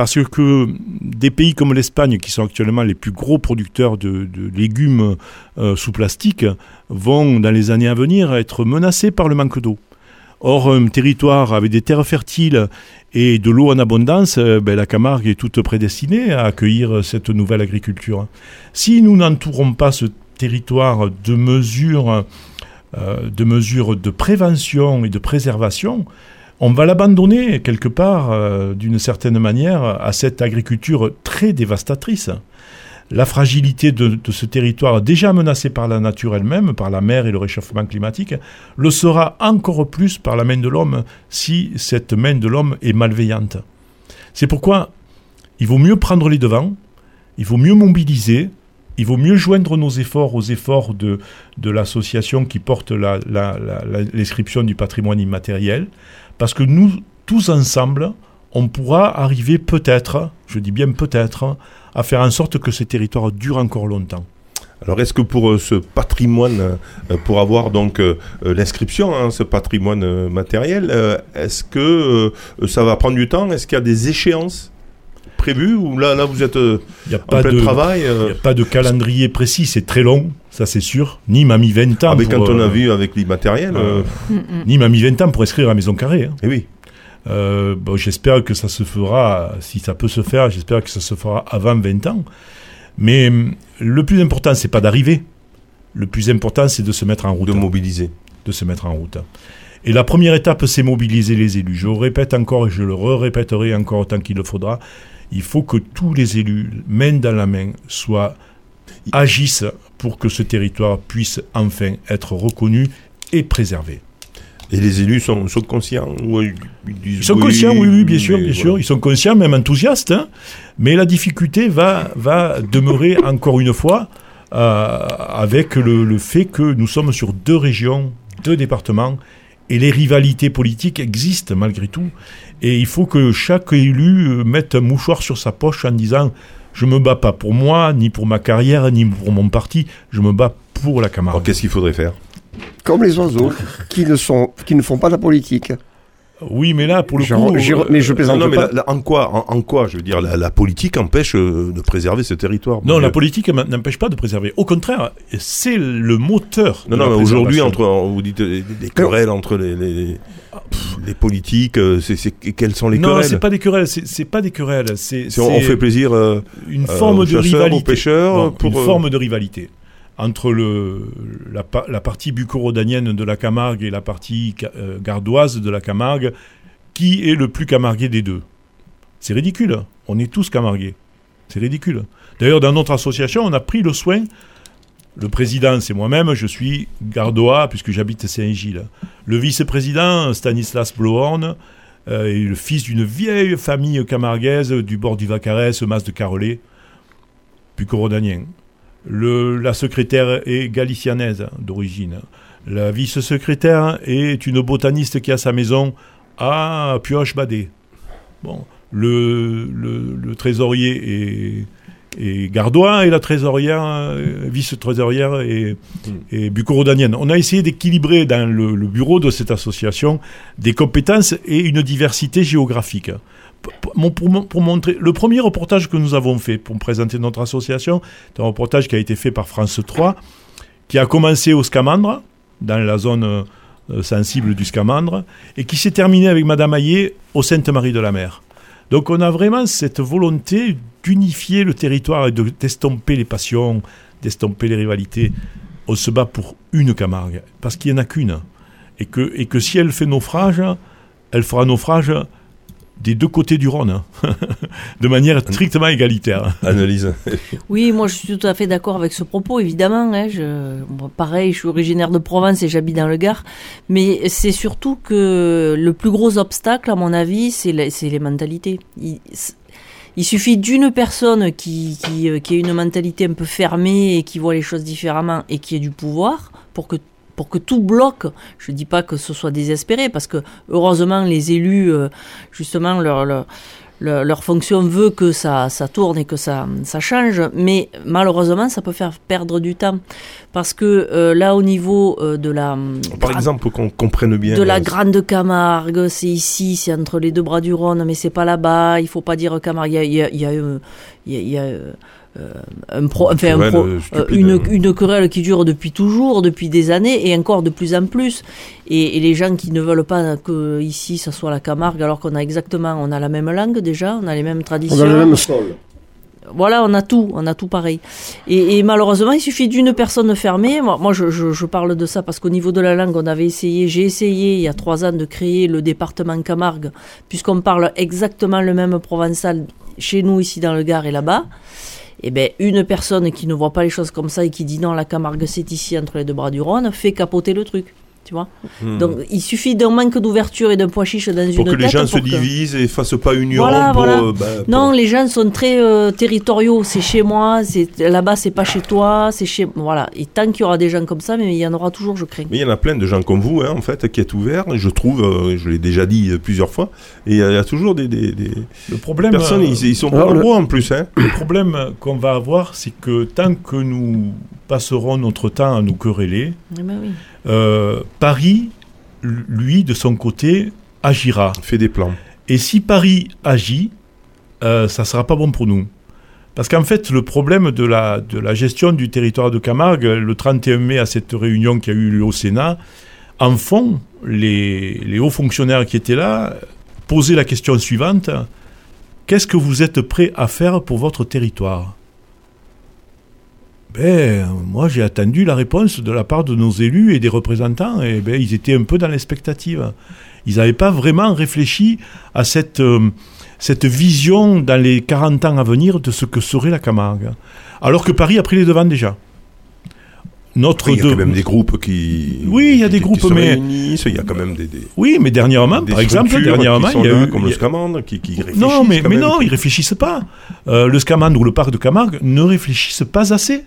Parce que des pays comme l'Espagne, qui sont actuellement les plus gros producteurs de, légumes euh, sous plastique, vont dans les années à venir être menacés par le manque d'eau. Or, un territoire avec des terres fertiles et de l'eau en abondance, euh, ben, la Camargue est toute prédestinée à accueillir cette nouvelle agriculture. Si nous n'entourons pas ce territoire de mesures, euh, de mesures de prévention et de préservation, on va l'abandonner quelque part, euh, d'une certaine manière, à cette agriculture très dévastatrice. La fragilité de, ce territoire, déjà menacé par la nature elle-même, par la mer et le réchauffement climatique, le sera encore plus par la main de l'homme si cette main de l'homme est malveillante. C'est pourquoi il vaut mieux prendre les devants, il vaut mieux mobiliser, il vaut mieux joindre nos efforts aux efforts de, l'association qui porte l'inscription du patrimoine immatériel, parce que nous, tous ensemble, on pourra arriver peut-être, je dis bien peut-être, à faire en sorte que ces territoires durent encore longtemps. Alors, est-ce que pour euh, ce patrimoine, euh, pour avoir donc euh, l'inscription, hein, ce patrimoine matériel, est-ce que ça va prendre du temps? Est-ce qu'il y a des échéances prévues? Ou là, là, vous êtes a en pas plein de... travail Il n'y a pas de calendrier précis, c'est très long, ça c'est sûr. Nîmes a mis 20 ans. ah, mais pour, quand on a euh, vu avec l'immatériel, euh, Mm, mm. Nîmes a mis 20 ans pour inscrire à Maison Carrée. hein. eh oui. Euh, bon, j'espère que ça se fera, si ça peut se faire, j'espère que ça se fera avant 20 ans. Mais hum, le plus important, c'est pas d'arriver. Le plus important, c'est de se mettre en route. de mobiliser. de se mettre en route. Et la première étape, c'est mobiliser les élus. Je le répète encore et je le répéterai encore autant qu'il le faudra. Il faut que tous les élus, main dans la main, soient agissent pour que ce territoire puisse enfin être reconnu et préservé. Et les élus sont, sont conscients ils, sont oui, conscients, oui, oui, bien sûr, bien voilà. sûr. Ils sont conscients, même enthousiastes. hein. Mais la difficulté va, va demeurer (laughs) encore une fois euh, avec le, le fait que nous sommes sur deux régions, deux départements, et les rivalités politiques existent malgré tout. Et il faut que chaque élu euh, mette un mouchoir sur sa poche en disant je me bats pas pour moi, ni pour ma carrière, ni pour mon parti, je me bats pour la Alors Camargue. qu'est-ce qu'il faudrait faire? Comme les oiseaux qui ne, sont, qui ne font pas de la politique. Oui, mais là, pour le Genre, coup, euh, mais je plaisante Non, mais pas. la- la- en quoi, en, en quoi, je veux dire, la, la politique empêche euh, de préserver ce territoire Non, la Dieu. politique n'empêche pas de préserver. Au contraire, c'est le moteur. Non, de non, la mais aujourd'hui, entre, vous dites euh, des, querelles entre les, les, politiques, c'est, c'est- quelles sont les non, querelles? c'est pas des querelles. C'est c'est pas des querelles. C'est on, fait plaisir euh, une euh, forme aux de rivalité. aux pêcheurs, Non, pour, une euh, forme de rivalité entre la, pa- la partie bucco-rhodanienne de la Camargue et la partie euh, gardoise de la Camargue. Qui est le plus camarguais des deux C'est ridicule. On est tous camarguais. C'est ridicule. D'ailleurs, dans notre association, on a pris le soin. Le président, c'est moi-même, je suis gardois puisque j'habite Saint-Gilles. Le vice-président, Stanislas Blohorn, euh, est le fils d'une vieille famille camarguaise du bord du Vacarès, Mas de Carolé, bucco-rhodanien. Le, la secrétaire est galicianaise d'origine. La vice-secrétaire est une botaniste qui a sa maison à Pioche-Badé. Bon, le, le, le trésorier est, est gardois et la trésorière, euh, vice-trésorière est, est bucco-rhodanienne. On a essayé d'équilibrer dans le bureau de cette association des compétences et une diversité géographique. Pour, pour montrer, le premier reportage que nous avons fait pour présenter notre association, c'est un reportage qui a été fait par France 3, qui a commencé au Scamandre, dans la zone euh, sensible du Scamandre, et qui s'est terminé avec Madame Hayé au Sainte-Marie de la Mer. Donc on a vraiment cette volonté d'unifier le territoire et de- d'estomper les passions, d'estomper les rivalités. On se bat pour une Camargue, parce qu'il n'y en a qu'une. Et que, et que si elle fait naufrage, elle fera naufrage des deux côtés du Rhône, (laughs) de manière strictement égalitaire. Analyse. Oui, moi je suis tout à fait d'accord avec ce propos, évidemment. Hein, je, pareil, je suis originaire de Provence et j'habite dans le Gard. Mais c'est surtout que le plus gros obstacle, à mon avis, c'est les, c'est les mentalités. Il, il suffit d'une personne qui, qui, euh, qui ait une mentalité un peu fermée et qui voit les choses différemment et qui ait du pouvoir pour que pour que tout bloque. Je dis pas que ce soit désespéré parce que heureusement les élus, euh, justement, leur, leur le- leur fonction veut que ça, ça tourne et que ça, ça change, mais malheureusement, ça peut faire perdre du temps. Parce que euh, là, au niveau euh, de la... Par exemple, qu'on comprenne bien. de la euh, Grande Camargue, c'est ici, c'est entre les deux bras du Rhône, mais c'est pas là-bas. Il faut pas dire Camargue. Il y a, il y a, il y a, il y a- il y a, un pro, enfin, un querelle, pro- stupide, une, une querelle qui dure depuis toujours, depuis des années, et encore de plus en plus. Et, et les gens qui ne veulent pas que ici, ça soit la Camargue, alors qu'on a exactement, on a la même langue déjà, on a les mêmes On traditions. a le même sol. Voilà, on a tout, on a tout pareil. Et, et malheureusement, il suffit d'une personne fermée. Moi, moi je, je, je parle de ça parce qu'au niveau de la langue, on avait essayé, j'ai essayé il y a trois ans de créer le département Camargue, puisqu'on parle exactement le même provençal chez nous ici dans le Gard et là-bas. Et ben, une personne qui ne voit pas les choses comme ça et qui dit non, la Camargue c'est ici entre les deux bras du Rhône, fait capoter le truc. Tu vois hmm. Donc, il suffit d'un manque d'ouverture et d'un poids chiche dans pour une que les gens se que- divisent et fassent pas union Voilà, pour, voilà. euh, bah, pour- non, les gens sont très euh, territoriaux. C'est chez moi, c'est là-bas, c'est pas chez toi, c'est chez voilà. Et tant qu'il y aura des gens comme ça, mais il y en aura toujours, je crains. Mais il y en a plein de gens comme vous, hein, en fait, qui est ouvert, je trouve, euh, je l'ai déjà dit plusieurs fois, et il y, a- il y a toujours des, des- des Le problème, personnes, euh, ils, ils sont pas le- en plus. Hein. le problème qu'on va avoir, c'est que tant que nous passerons notre temps à nous quereller, Eh ben oui. Euh, Paris, lui, de son côté, agira. Fait des plans. Et si Paris agit, euh, ça sera pas bon pour nous. Parce qu'en fait, le problème de la, de la gestion du territoire de Camargue, le 31 mai, à cette réunion qui a eu lieu au Sénat, en fond, les, les hauts fonctionnaires qui étaient là posaient la question suivante Qu'est-ce que vous êtes prêt à faire pour votre territoire? Ben, moi, j'ai attendu la réponse de la part de nos élus et des représentants, et ben, ils étaient un peu dans l'expectative. Ils n'avaient pas vraiment réfléchi à cette, euh, cette vision dans les 40 ans à venir de ce que serait la Camargue. Alors que Paris a pris les devants déjà. Notre Il y a de- quand même des groupes qui. Oui, il y a des qui groupes, se mais- réunissent, il y a quand même des. des Oui, mais dernièrement, des par exemple, dernièrement, il y a eu... comme le Scamande, qui, qui réfléchissent. Non, mais, quand mais même. non, ils réfléchissent pas. Euh, le Scamande ou le parc de Camargue ne réfléchissent pas assez.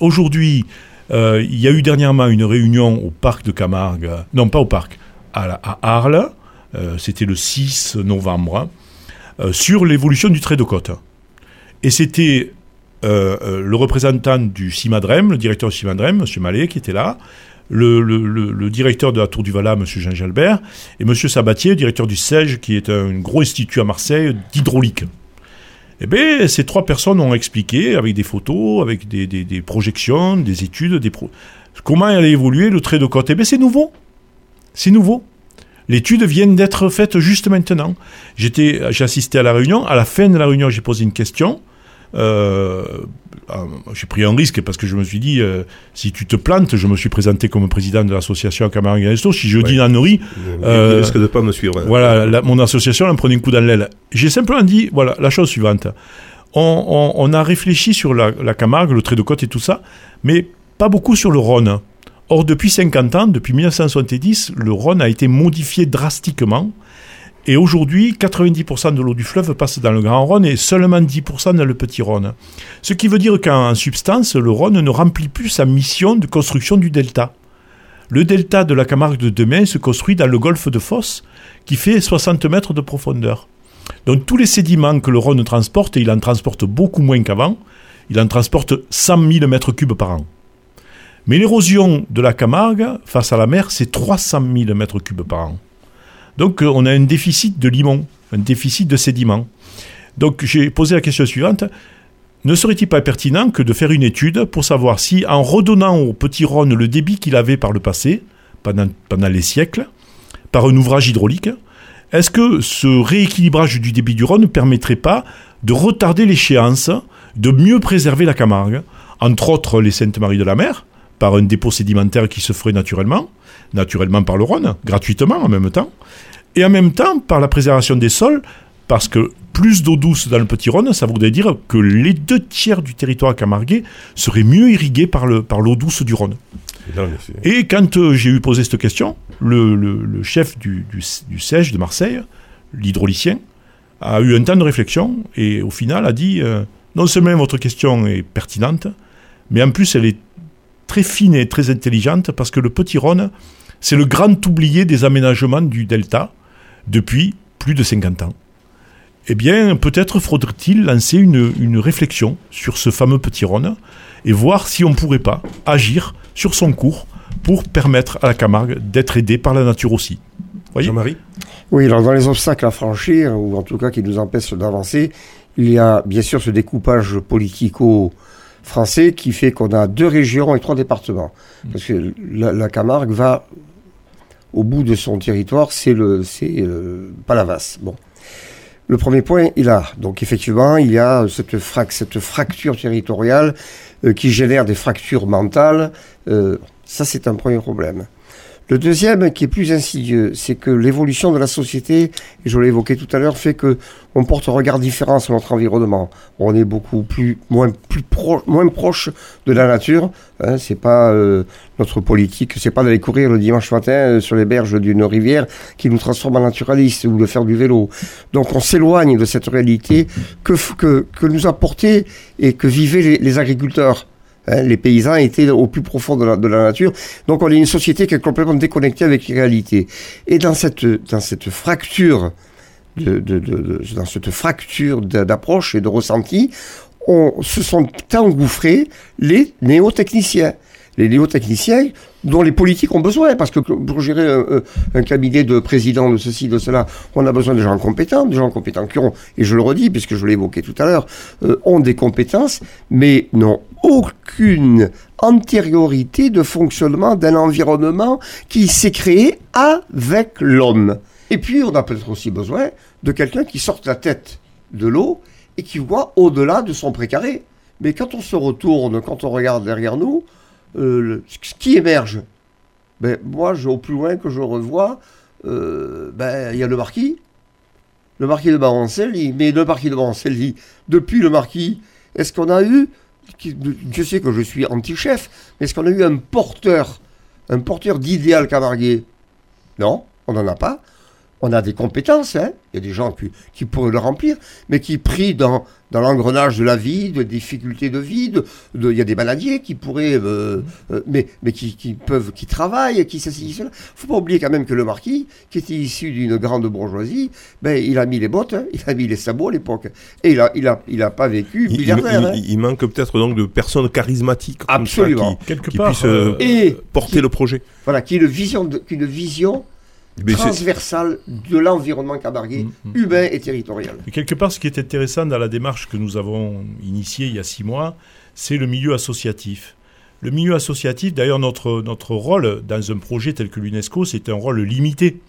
Aujourd'hui, euh, il y a eu dernièrement une réunion au parc de Camargue, non pas au parc, à, la- à Arles, euh, c'était le 6 novembre, hein, euh, sur l'évolution du trait de côte. Et c'était le représentant du CIMADREM, le directeur du CIMADREM, M. Mallet, qui était là, le, le- le- le directeur de la Tour du Valat, M. Jean Jalbert, et M. Sabatier, directeur du SEG, qui est un gros institut à Marseille d'hydraulique. Eh bien, ces trois personnes ont expliqué, avec des photos, avec des, projections, des études, des pro- comment allait évoluer le trait de côte. Eh bien, c'est nouveau. C'est nouveau. L'étude vient d'être faite juste maintenant. J'ai assisté à la réunion. À la fin de la réunion, j'ai posé une question. Euh, ah, j'ai pris un risque parce que je me suis dit, euh, si tu te plantes, je me suis présenté comme président de l'association Camargue Resto. Si je Ouais. dis Il Euh, risque de pas me suivre. hein. voilà, la- mon association elle me prenait un coup dans l'aile. J'ai simplement dit, voilà, la chose suivante. On, on- on a réfléchi sur la, la Camargue, le trait de côte et tout ça, mais pas beaucoup sur le Rhône. Or, depuis 50 ans, depuis 1970, le Rhône a été modifié drastiquement. Et aujourd'hui, 90% de l'eau du fleuve passe dans le Grand Rhône et seulement 10% dans le Petit Rhône. Ce qui veut dire qu'en substance, le Rhône ne remplit plus sa mission de construction du delta. Le delta de la Camargue de demain se construit dans le golfe de Fosse, qui fait 60 mètres de profondeur. Donc tous les sédiments que le Rhône transporte, et il en transporte beaucoup moins qu'avant, il en transporte 100 000 mètres cubes par an. Mais l'érosion de la Camargue face à la mer, c'est 300 000 mètres cubes par an. Donc euh, on a un déficit de limon, un déficit de sédiments. Donc j'ai posé la question suivante. Ne serait-il pas pertinent que de faire une étude pour savoir si, en redonnant au petit Rhône le débit qu'il avait par le passé, pendant, les siècles, par un ouvrage hydraulique, est-ce que ce rééquilibrage du débit du Rhône ne permettrait pas de retarder l'échéance, de mieux préserver la Camargue, entre autres les Saintes-Maries de la Mer, par un dépôt sédimentaire qui se ferait naturellement, naturellement par le Rhône, gratuitement en même temps, et en même temps par la préservation des sols, parce que plus d'eau douce dans le Petit Rhône, ça voudrait dire que les deux tiers du territoire camarguais seraient mieux irrigués par le- par l'eau douce du Rhône. Et quand euh, j'ai eu posé cette question, le, le- le chef du, du, du SEG de Marseille, l'hydraulicien, a eu un temps de réflexion et au final a dit euh, non seulement votre question est pertinente, mais en plus elle est très fine et très intelligente parce que le Petit Rhône, c'est le grand oublié des aménagements du delta depuis plus de 50 ans. eh bien, peut-être faudrait-il lancer une, une réflexion sur ce fameux petit Rhône et voir si on ne pourrait pas agir sur son cours pour permettre à la Camargue d'être aidée par la nature aussi. Jean-Marie? Oui, alors dans les obstacles à franchir, ou en tout cas qui nous empêchent d'avancer, il y a bien sûr ce découpage politico-français qui fait qu'on a deux régions et trois départements. Parce que la, la Camargue va au bout de son territoire, c'est le, c'est euh, Palavas. Bon. Le premier point, il a. Donc effectivement, il y a cette fracture territoriale euh, qui génère des fractures mentales. Euh, ça, c'est un premier problème. Le deuxième, qui est plus insidieux, c'est que l'évolution de la société, et je l'ai évoqué tout à l'heure, fait que on porte un regard différent sur notre environnement. On est beaucoup plus moins plus pro- moins proche de la nature. Hein, c'est pas euh, notre politique, c'est pas d'aller courir le dimanche matin euh, sur les berges d'une rivière qui nous transforme en naturaliste ou de faire du vélo. Donc on s'éloigne de cette réalité que, que, que nous apportaient et que vivaient les agriculteurs. Hein, les paysans étaient au plus profond de la, nature. Donc on est une société qui est complètement déconnectée avec les réalités. Et dans cette, dans cette fracture, de, de- dans cette fracture d'a- d'approche et de ressenti, on, se sont engouffrés les néotechniciens. Les néotechniciens dont les politiques ont besoin, parce que pour gérer un, cabinet de président de ceci, de cela, on a besoin de gens compétents, de gens compétents qui ont, et je le redis, puisque je l'ai évoqué tout à l'heure, euh, ont des compétences, mais n'ont aucune antériorité de fonctionnement d'un environnement qui s'est créé avec l'homme. Et puis, on a peut-être aussi besoin de quelqu'un qui sorte la tête de l'eau et qui voit au-delà de son précaré. Mais quand on se retourne, quand on regarde derrière nous, euh, ce qui émerge ben, Moi, au plus loin que je revois, euh, ben, il y a le marquis, le marquis de Baroncelli. Mais le marquis de Baroncelli, depuis le marquis, est-ce qu'on a eu, je sais que je suis anti-chef, mais est-ce qu'on a eu un porteur, un porteur d'idéal camarguais Non, on n'en a pas. On a des compétences, hein. il y a des gens qui, qui pourraient le remplir, mais qui pris dans, dans l'engrenage de la vie, de difficultés de vie, de, de- il y a des maladies qui pourraient, euh, euh, mais, mais qui, qui peuvent, qui travaillent, qui ceci, cela. faut pas oublier quand même que le marquis, qui était issu d'une grande bourgeoisie, ben, il a mis les bottes, hein, il a mis les sabots à l'époque, et il a, il a, il a pas vécu il, il- milliardaire. il- hein. il manque peut-être donc de personnes charismatiques comme ça Absolument. qui, Quelque qui part. puissent euh, Et porter le projet. voilà, qui a une vision, de- une vision transversale de l'environnement camarguais, Mm, mm. humain et territorial. Et quelque part, ce qui est intéressant dans la démarche que nous avons initiée il y a six mois, c'est le milieu associatif. Le milieu associatif, d'ailleurs, notre, notre rôle dans un projet tel que l'UNESCO, c'est un rôle limité,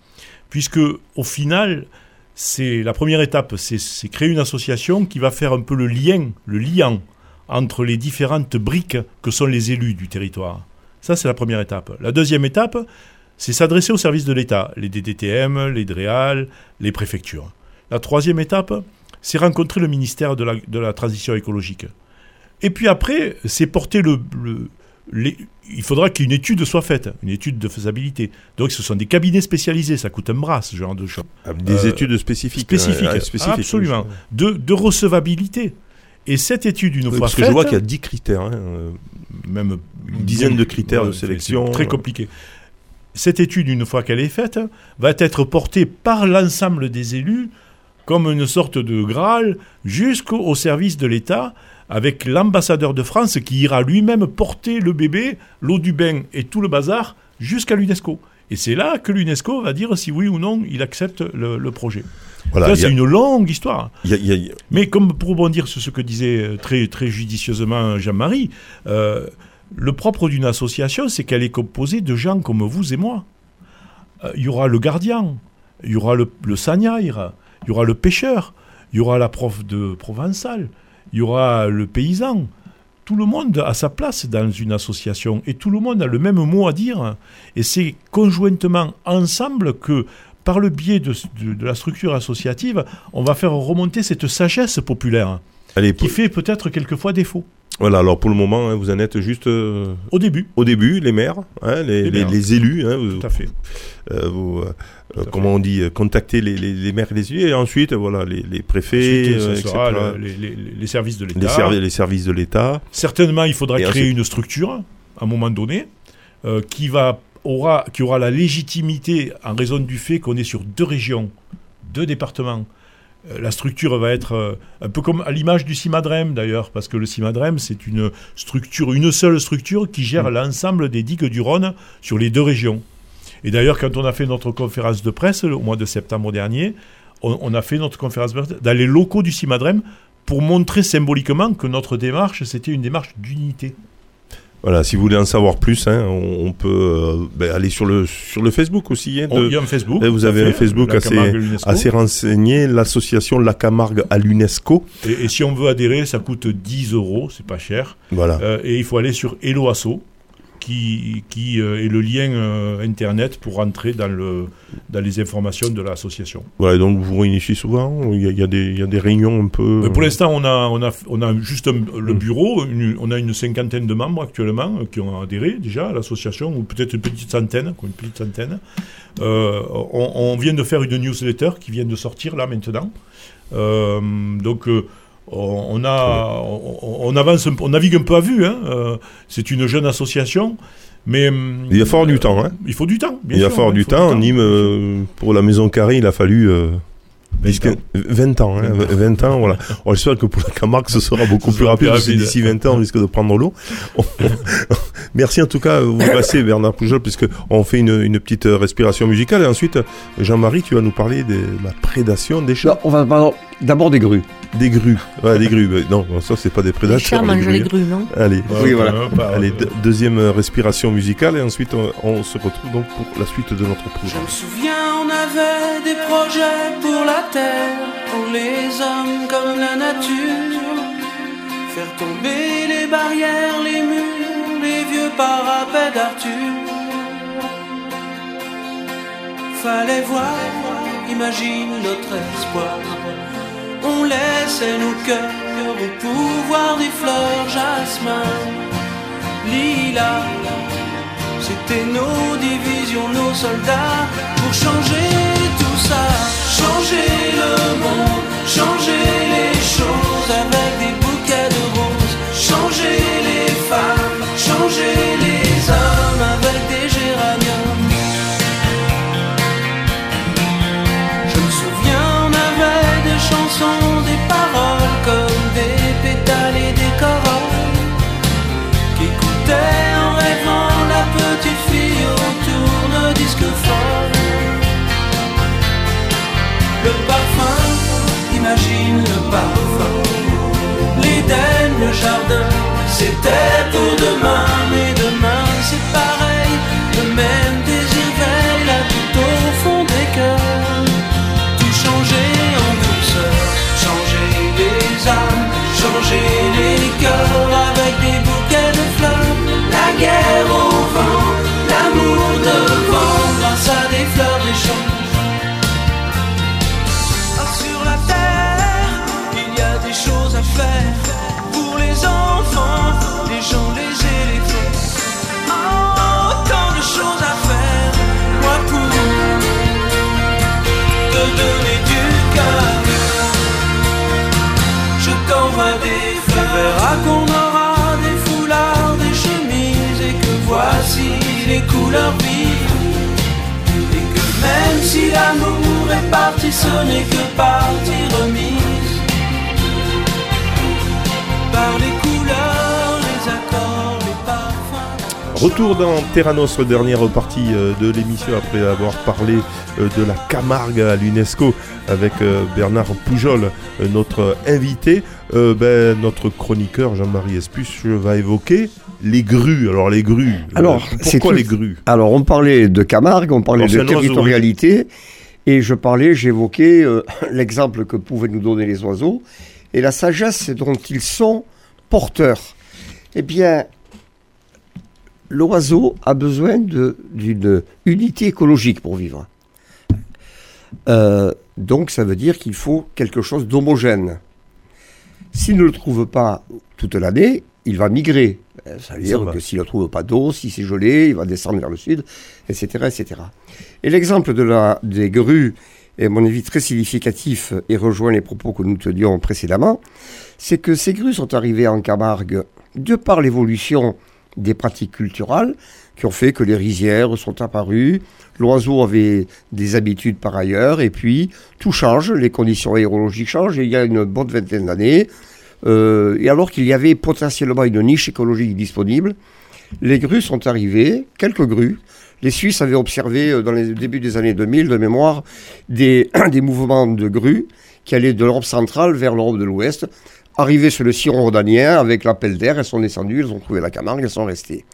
puisque au final, c'est la première étape, c'est c'est créer une association qui va faire un peu le lien, le liant entre les différentes briques que sont les élus du territoire. Ça, c'est la première étape. La deuxième étape, c'est s'adresser aux services de l'État, les DDTM, les DREAL, les préfectures. La troisième étape, c'est rencontrer le ministère de la, de la Transition écologique. Et puis après, c'est porter le... le- les- il faudra qu'une étude soit faite, une étude de faisabilité. Donc ce sont des cabinets spécialisés, ça coûte un bras, ce genre de choses. Des Euh, études spécifiques. spécifiques, euh, spécifiques, absolument. oui. De, de recevabilité. Et cette étude, une Oui, fois parce que faite... je vois qu'il y a 10 critères. hein, euh, même une dizaine de critères de sélection. Très compliqué. Cette étude, une fois qu'elle est faite, va être portée par l'ensemble des élus comme une sorte de Graal jusqu'au au service de l'État, avec l'ambassadeur de France qui ira lui-même porter le bébé, l'eau du bain et tout le bazar jusqu'à l'UNESCO. Et c'est là que l'UNESCO va dire si oui ou non il accepte le, le projet. Voilà, a- c'est une longue histoire. y a- y a- Mais comme pour rebondir sur ce que disait euh, très, très judicieusement Jean-Marie, euh, le propre d'une association, c'est qu'elle est composée de gens comme vous et moi. Euh, Il y aura le gardien, il y aura le, le sagnaire, il y aura le pêcheur, il y aura la prof de provençal, il y aura le paysan. Tout le monde a sa place dans une association et tout le monde a le même mot à dire. Et c'est conjointement ensemble que, par le biais de, de- de la structure associative, on va faire remonter cette sagesse populaire Allez, qui fait peut-être quelquefois défaut. Voilà, alors pour le moment, hein, vous en êtes juste euh, Au début, au début, les maires, hein, les, Les les- maires. les élus, hein, vous, tout à fait. euh, vous, euh, Tout à fait. comment on dit, contacter les, maires et les élus, et ensuite, voilà, les, préfets, Ensuite, ce sera etc. le- les, services de l'État. servi- les services de l'État. Certainement, il faudra Et créer ensuite- une structure, à un moment donné, qui, va, aura, qui aura la légitimité en raison du fait qu'on est sur deux régions, deux départements, la structure va être euh, un peu comme à l'image du CIMADREM d'ailleurs, parce que le CIMADREM, c'est une structure, une seule structure qui gère l'ensemble des digues du Rhône sur les deux régions. Et d'ailleurs, quand on a fait notre conférence de presse au mois de septembre dernier, on, on a fait notre conférence de presse dans les locaux du CIMADREM pour montrer symboliquement que notre démarche, c'était une démarche d'unité. Voilà, si vous voulez en savoir plus, hein, on, on peut euh, ben, aller sur le, sur le Facebook aussi. hein, On- de- Il y a un Facebook. Et vous avez fait, un Facebook assez- assez renseigné, l'association La Camargue à l'UNESCO. Et, et si on veut adhérer, ça coûte 10 euros, c'est pas cher. Voilà. Euh, et il faut aller sur Hello Asso, qui, qui euh, est le lien euh, internet pour rentrer dans, le, dans les informations de l'association. Voilà, donc vous réunissez souvent, il y a, il y a des, il y a des réunions un peu... Mais pour l'instant, on a, on, a, on a juste un- le Mm. bureau, une- on a une cinquantaine de membres actuellement euh, qui ont adhéré déjà à l'association, ou peut-être une petite centaine. quoi, Une petite centaine. Euh, on, on vient de faire une newsletter qui vient de sortir là maintenant. Euh, donc euh, on, a, on, on avance, un peu- on navigue un peu à vue. hein. Euh, C'est une jeune association, mais hum, Il va falloir du temps, hein. Il faut du temps. bien il va falloir hein, du temps. Nîmes, euh, pour la maison carrée, il a fallu... euh, 20 Puisque- ans. 20 ans, hein, 20 ans, voilà. On espère que pour la Camargue, ce sera beaucoup Ce plus sera rapide, plus parce que rapide. d'ici 20 ans, on risque de prendre l'eau. (laughs) Merci en tout cas, vous passez Bernard Poujol, puisque on fait une, une petite respiration musicale, et ensuite, Jean-Marie, tu vas nous parler de la prédation des Non, chats, on va parler d'abord des grues. Des grues. Ouais, des grues, non, ça c'est pas des Les prédateurs. chats les mangent les grues. grues, non Allez, Oui, voilà. euh, allez, deux- deuxième respiration musicale, et ensuite on, on se retrouve donc pour la suite de notre Je programme. me souviens, on avait des projets pour la terre, pour les hommes comme la nature. Faire tomber les barrières, les murs, les vieux parapets d'Arthur. Fallait voir, imagine notre espoir. On laissait nos cœurs au pouvoir des fleurs jasmin, lilas. C'était nos divisions, nos soldats pour changer tout ça, changer le monde, changer les choses avec des bouquets de roses, changer les femmes, changer imagine le parfum. L'Éden, le jardin, c'était pour demain, mais demain c'est pareil. Le même désir veille là tout au fond des cœurs. Tout changer en douceur, changer les âmes, changer les couleurs vives. Et que même si l'amour est parti, ce n'est que partie remise. Par les couleurs, les accords, les parfums. Retour dans Terra Nostra, dernière partie euh, de l'émission après avoir parlé euh, de la Camargue à l'UNESCO avec euh, Bernard Poujol, notre invité. Euh, ben, notre chroniqueur Jean-Marie Espus va évoquer les grues. Alors les grues. euh, Alors, c'est pourquoi tout- les grues? Alors, on parlait de Camargue, on parlait Alors, de territorialité, et je parlais, j'évoquais euh, (laughs) l'exemple que pouvaient nous donner les oiseaux, et la sagesse dont ils sont porteurs. Eh bien, l'oiseau a besoin d'une unité écologique pour vivre. Euh, donc, ça veut dire qu'il faut quelque chose d'homogène. S'il ne le trouve pas toute l'année, il va migrer. Euh, Ça veut dire va. que s'il ne trouve pas d'eau, si c'est gelé, il va descendre vers le sud, etc. etc. Et l'exemple de la, des grues est, à mon avis, très significatif et rejoint les propos que nous tenions précédemment. C'est que ces grues sont arrivées en Camargue de par l'évolution des pratiques culturelles qui ont fait que les rizières sont apparues. L'oiseau avait des habitudes par ailleurs, et puis tout change, les conditions aérologiques changent, et il y a une bonne vingtaine d'années, euh, et alors qu'il y avait potentiellement une niche écologique disponible, les grues sont arrivées, quelques grues. Les Suisses avaient observé euh, dans les débuts des années 2000, de mémoire, des, (clears throat) des mouvements de grues qui allaient de l'Europe centrale vers l'Europe de l'Ouest. Arrivées sur le Ciron rhodanien, avec l'appel d'air, elles sont descendues, elles ont trouvé la Camargue, elles sont restées.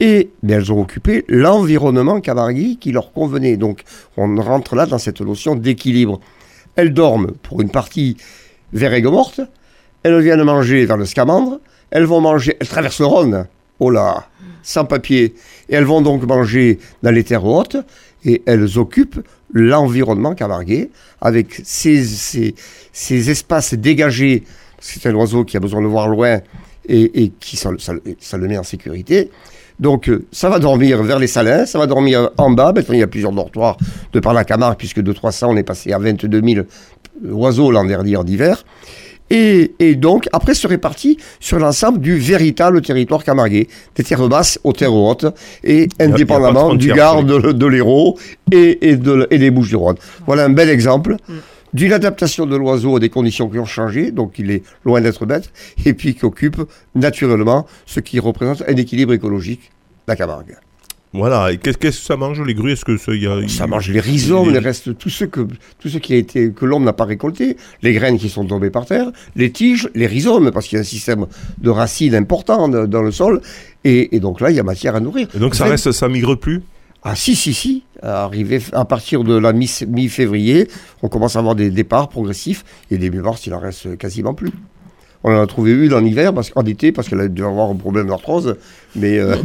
Et ben, elles ont occupé l'environnement camarguais qui leur convenait. Donc on rentre là dans cette notion d'équilibre. Elles dorment pour une partie vers Aigues-Mortes, elles viennent manger vers le Scamandre, elles vont manger, elles traversent le Rhône, oh là, sans papier, et elles vont donc manger dans les terres hautes, et elles occupent l'environnement camarguais avec ces, ces, ces espaces dégagés, c'est un oiseau qui a besoin de voir loin et, qui ça le met en sécurité. Donc euh, ça va dormir vers les Salins, ça va dormir en bas. Maintenant il y a plusieurs dortoirs de par la Camargue, puisque de 300 on est passé à 22 000 oiseaux l'an dernier en hiver. Et, et donc, après, se répartit sur l'ensemble du véritable territoire camarguais, des terres basses aux terres hautes, et de indépendamment du Gard, de, de l'Hérault et, et, de, et des Bouches-du-Rhône. Voilà un bel exemple d'une adaptation de l'oiseau à des conditions qui ont changé, donc il est loin d'être bête, et puis qui occupe naturellement ce qui représente un équilibre écologique, la Camargue. Voilà. Et qu'est-ce que ça mange les grues? Est-ce que ça, y a, Ça mange les rhizomes, les- restes, tout ce que, tout ce qui a été, que l'homme n'a pas récolté, les graines qui sont tombées par terre, les tiges, les rhizomes, parce qu'il y a un système de racines important de- dans le sol, et, et donc là, il y a matière à nourrir. Et donc ça Enfin, reste, ça migre plus? Ah si, si, si. Arrivé à partir de la mi- mi-février, on commence à avoir des départs progressifs, et début mars, il en reste quasiment plus. On en a trouvé une en hiver, parce qu'en été, parce qu'elle a dû avoir un problème d'arthrose, mais... euh,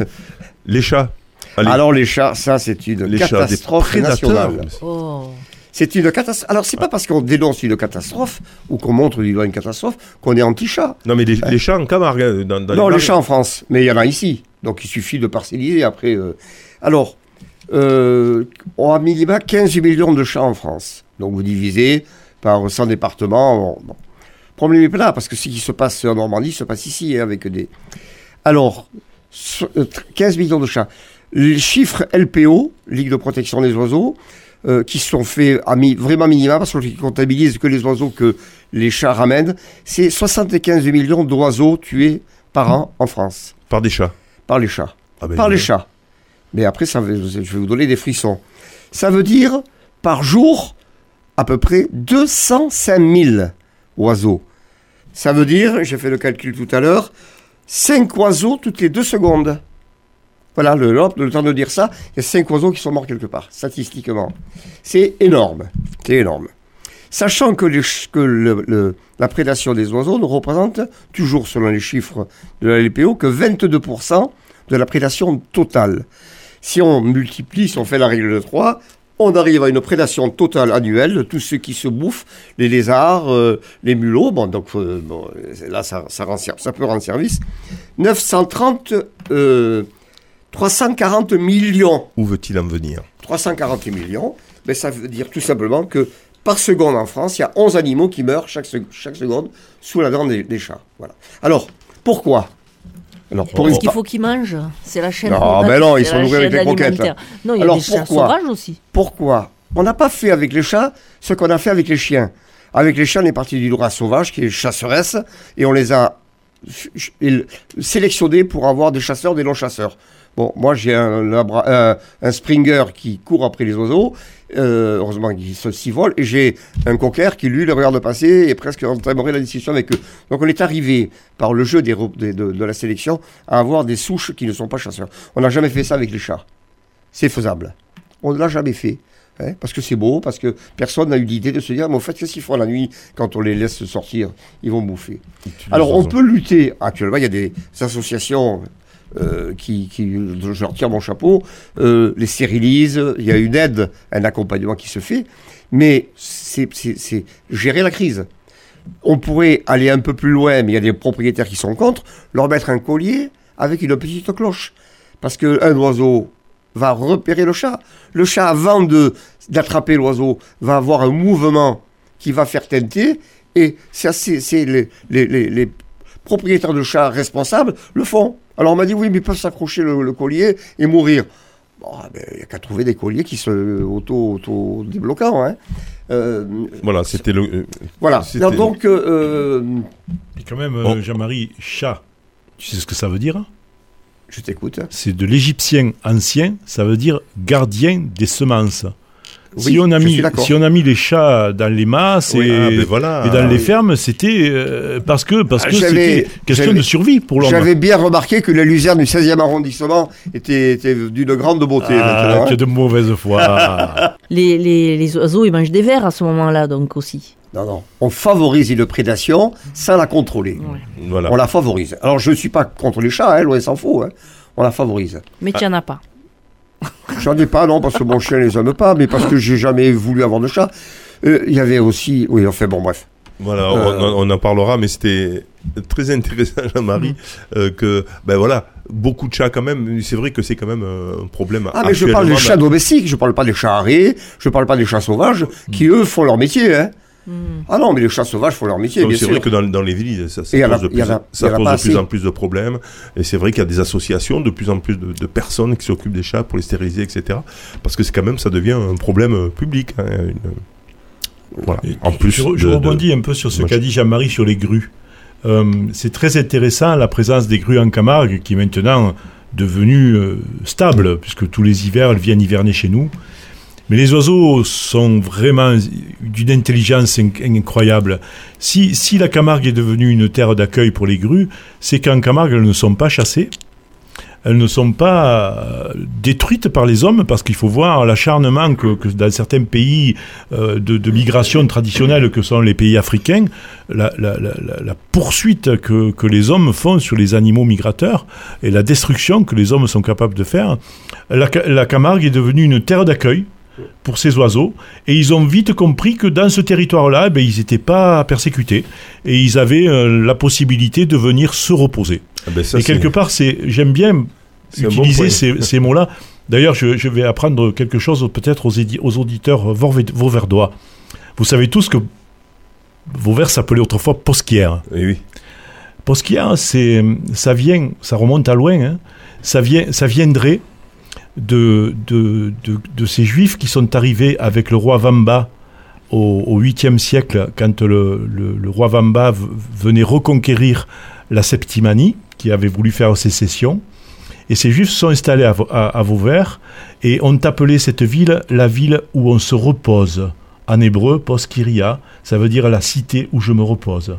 Les chats? Allez, alors les chats, ça c'est une les catastrophe nationale. Oh. C'est une catastrophe. Alors, c'est pas parce qu'on dénonce une catastrophe ou qu'on montre du doigt une catastrophe qu'on est anti-chat. Non mais les, les chats en Camargue, hein, dans, dans Non, les chats en France, mais il y en a ici. Donc, il suffit de parcelliser après. euh. Alors, euh, on a minima 15 millions de chats en France. Donc, vous divisez par 100 départements. Bon, bon. Le problème est pas là, parce que ce qui se passe en Normandie se passe ici, hein, avec des. Alors, so- euh, 15 millions de chats. Les chiffres LPO, Ligue de protection des oiseaux, euh, qui sont faits à mi- vraiment minima, parce qu'ils comptabilisent que les oiseaux que les chats ramènent, c'est 75 millions d'oiseaux tués par an en France, Par des chats. par les chats. Ah ben, par les chats. Mais après, ça je vais vous donner des frissons. Ça veut dire, par jour, à peu près 205 000 oiseaux. Ça veut dire, j'ai fait le calcul tout à l'heure, 5 oiseaux toutes les 2 secondes. Voilà, le, le temps de dire ça, il y a 5 oiseaux qui sont morts quelque part, statistiquement. C'est énorme. C'est énorme. Sachant que, la prédation des oiseaux ne représente, toujours selon les chiffres de la LPO, que 22% de la prédation totale. Si on multiplie, si on fait la règle de 3, on arrive à une prédation totale annuelle de tous ceux qui se bouffent, les lézards, euh, les mulots, bon, donc euh, là ça, peut rendre service. 930, euh, 340 millions Où veut-il en venir? 340 millions, mais ça veut dire tout simplement que par seconde en France, il y a 11 animaux qui meurent chaque, sec- chaque seconde sous la dent des, des chats. Voilà. Alors, pourquoi? Alors, pour Parce qu'il faut qu'ils mangent. C'est la chaîne. Non, c'est ben non, ils la sont nourris avec chaîne des croquettes. Non, il y a Alors, des chats pourquoi? sauvages aussi. Pourquoi? On n'a pas fait avec les chats ce qu'on a fait avec les chiens. Avec les chiens, on est parti du rat sauvage, qui est chasseresse, et on les a sélectionnés pour avoir des chasseurs, des non-chasseurs. Bon, moi j'ai un, labra- un- un Springer qui court après les oiseaux, euh, heureusement qu'il se s'y vole, et j'ai un cocker qui lui les regarde passer et presque entamerait la discussion avec eux. Donc on est arrivé par le jeu des, re- des- de, de la sélection à avoir des souches qui ne sont pas chasseurs. On n'a jamais fait ça avec les chats. C'est faisable. On ne l'a jamais fait. hein, parce que c'est beau, parce que personne n'a eu l'idée de se dire, mais en fait, qu'est-ce qu'ils font la nuit quand on les laisse sortir? Ils vont bouffer. Alors, on peut lutter. Actuellement, il y a des associations euh, qui, qui, je leur tire mon chapeau, euh, les stérilisent. Il y a une aide, un accompagnement qui se fait. Mais c'est gérer la crise. On pourrait aller un peu plus loin, mais il y a des propriétaires qui sont contre, leur mettre un collier avec une petite cloche. Parce qu'un oiseau va repérer le chat. Le chat, avant d'attraper l'oiseau, va avoir un mouvement qui va faire tenter. Et c'est les propriétaires de chats responsables le font. Alors on m'a dit oui, mais ils peuvent s'accrocher le, le collier et mourir. Bon, ah ben, il n'y a qu'à trouver des colliers qui se auto, auto. Hein. Euh, Voilà, c'était le. euh, voilà. Non, donc, euh, euh, Et quand même, euh, Bon. Jean-Marie, chat, tu sais ce que ça veut dire je t'écoute. C'est de l'égyptien ancien, ça veut dire gardien des semences. Oui, si, on a mis, suis d'accord. si on a mis les chats dans les masses oui, et, ah, ben voilà. et dans les oui. fermes, c'était euh, parce que parce Ah, que c'était question de survie pour l'homme. J'avais bien remarqué que les luzernes du 16e arrondissement étaient d'une grande beauté. Ah, hein. tu as de mauvaise foi. (laughs) Les, les, les oiseaux, ils mangent des vers à ce moment-là, donc aussi. Non, non. On favorise une prédation sans la contrôler. Voilà. On la favorise. Alors, je ne suis pas contre les chats, hein, loin s'en faut. hein. On la favorise. Mais tu n'y en as pas. J'en ai pas, non, parce que mon chien les aime pas, mais parce que j'ai jamais voulu avoir de chat. Euh, Il y avait aussi. Oui, enfin, bon, bref. Voilà, Euh, on, on en parlera, mais c'était très intéressant, (laughs) Jean-Marie, euh, que, ben voilà, beaucoup de chats quand même, c'est vrai que c'est quand même un problème. Ah, mais je parle des chats domestiques, je parle pas des chats arrêts, je parle pas des chats sauvages, qui eux font leur métier. Hein. Ah non, mais les chats sauvages font leur métier, C'est vrai que dans, dans les villes, ça, pose, de plus, a- ça en pose de plus assez. en plus de problèmes. Et c'est vrai qu'il y a des associations, de plus en plus de, de personnes qui s'occupent des chats pour les stériliser, etc. Parce que c'est quand même, ça devient un problème euh, public. hein, une- Voilà. Et En plus, je, je de- de- rebondis un peu sur ce qu'a dit Jean-Marie sur les grues. Euh, c'est très intéressant la présence des grues en Camargue qui est maintenant devenue euh, stable puisque tous les hivers elles viennent hiverner chez nous. Mais les oiseaux sont vraiment d'une intelligence inc- incroyable. Si, si la Camargue est devenue une terre d'accueil pour les grues, c'est qu'en Camargue elles ne sont pas chassées, elles ne sont pas euh, détruites par les hommes parce qu'il faut voir l'acharnement que, dans certains pays euh, de, migration traditionnelle que sont les pays africains, la, la- poursuite que, que les hommes font sur les animaux migrateurs et la destruction que les hommes sont capables de faire, la Camargue est devenue une terre d'accueil pour ces oiseaux et ils ont vite compris que dans ce territoire-là, eh ben, ils n'étaient pas persécutés et ils avaient euh, la possibilité de venir se reposer. Ah ben ça, et quelque part, c'est j'aime bien bon utiliser ces, ces mots-là. D'ailleurs, je, je vais apprendre quelque chose peut-être aux, aux auditeurs vauverdois. Vous savez tous que Vauvert s'appelait autrefois Posquière. Eh oui. Posquière, c'est, ça vient, ça remonte à loin, hein. ça, vient, ça viendrait de, de, de, ces juifs qui sont arrivés avec le roi Vamba au, au 8e siècle, quand le, le, roi Vamba venait reconquérir la Septimanie, qui avait voulu faire sécession. Et ces juifs sont installés à, à Vauvert et ont appelé cette ville la ville où on se repose. En hébreu, Poskiria, ça veut dire la cité où je me repose.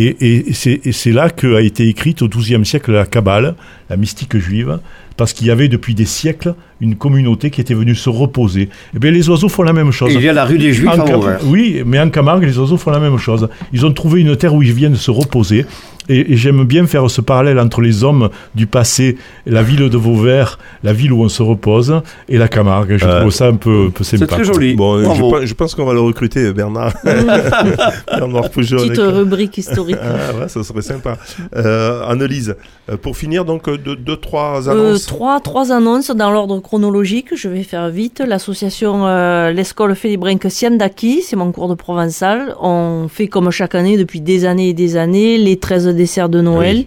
Et, c'est là qu'a été écrite au XIIe siècle la Kabbale, la mystique juive, parce qu'il y avait depuis des siècles une communauté qui était venue se reposer. Et bien les oiseaux font la même chose. Et il y a la rue des Juifs En à Cam- Vauvert. Oui, mais en Camargue, les oiseaux font la même chose. Ils ont trouvé une terre où ils viennent se reposer. Et, et j'aime bien faire ce parallèle entre les hommes du passé, la ville de Vauvert, la ville où on se repose, et la Camargue. Je Euh, trouve ça un peu, un peu C'est sympa. très joli. Bon, euh, je, pense- je pense qu'on va le recruter, Bernard. (laughs) Bernard. Petite avec- rubrique historique. Ah ouais, ça serait sympa. Euh, Annelise, euh, pour finir, donc, euh, deux, deux, trois Euh, annonces. trois, trois annonces dans l'ordre chronologique. Je vais faire vite. L'association euh, L'Escole Félibrinque Siandaki, c'est mon cours de provençal. On fait comme chaque année depuis des années et des années les 13 desserts de Noël.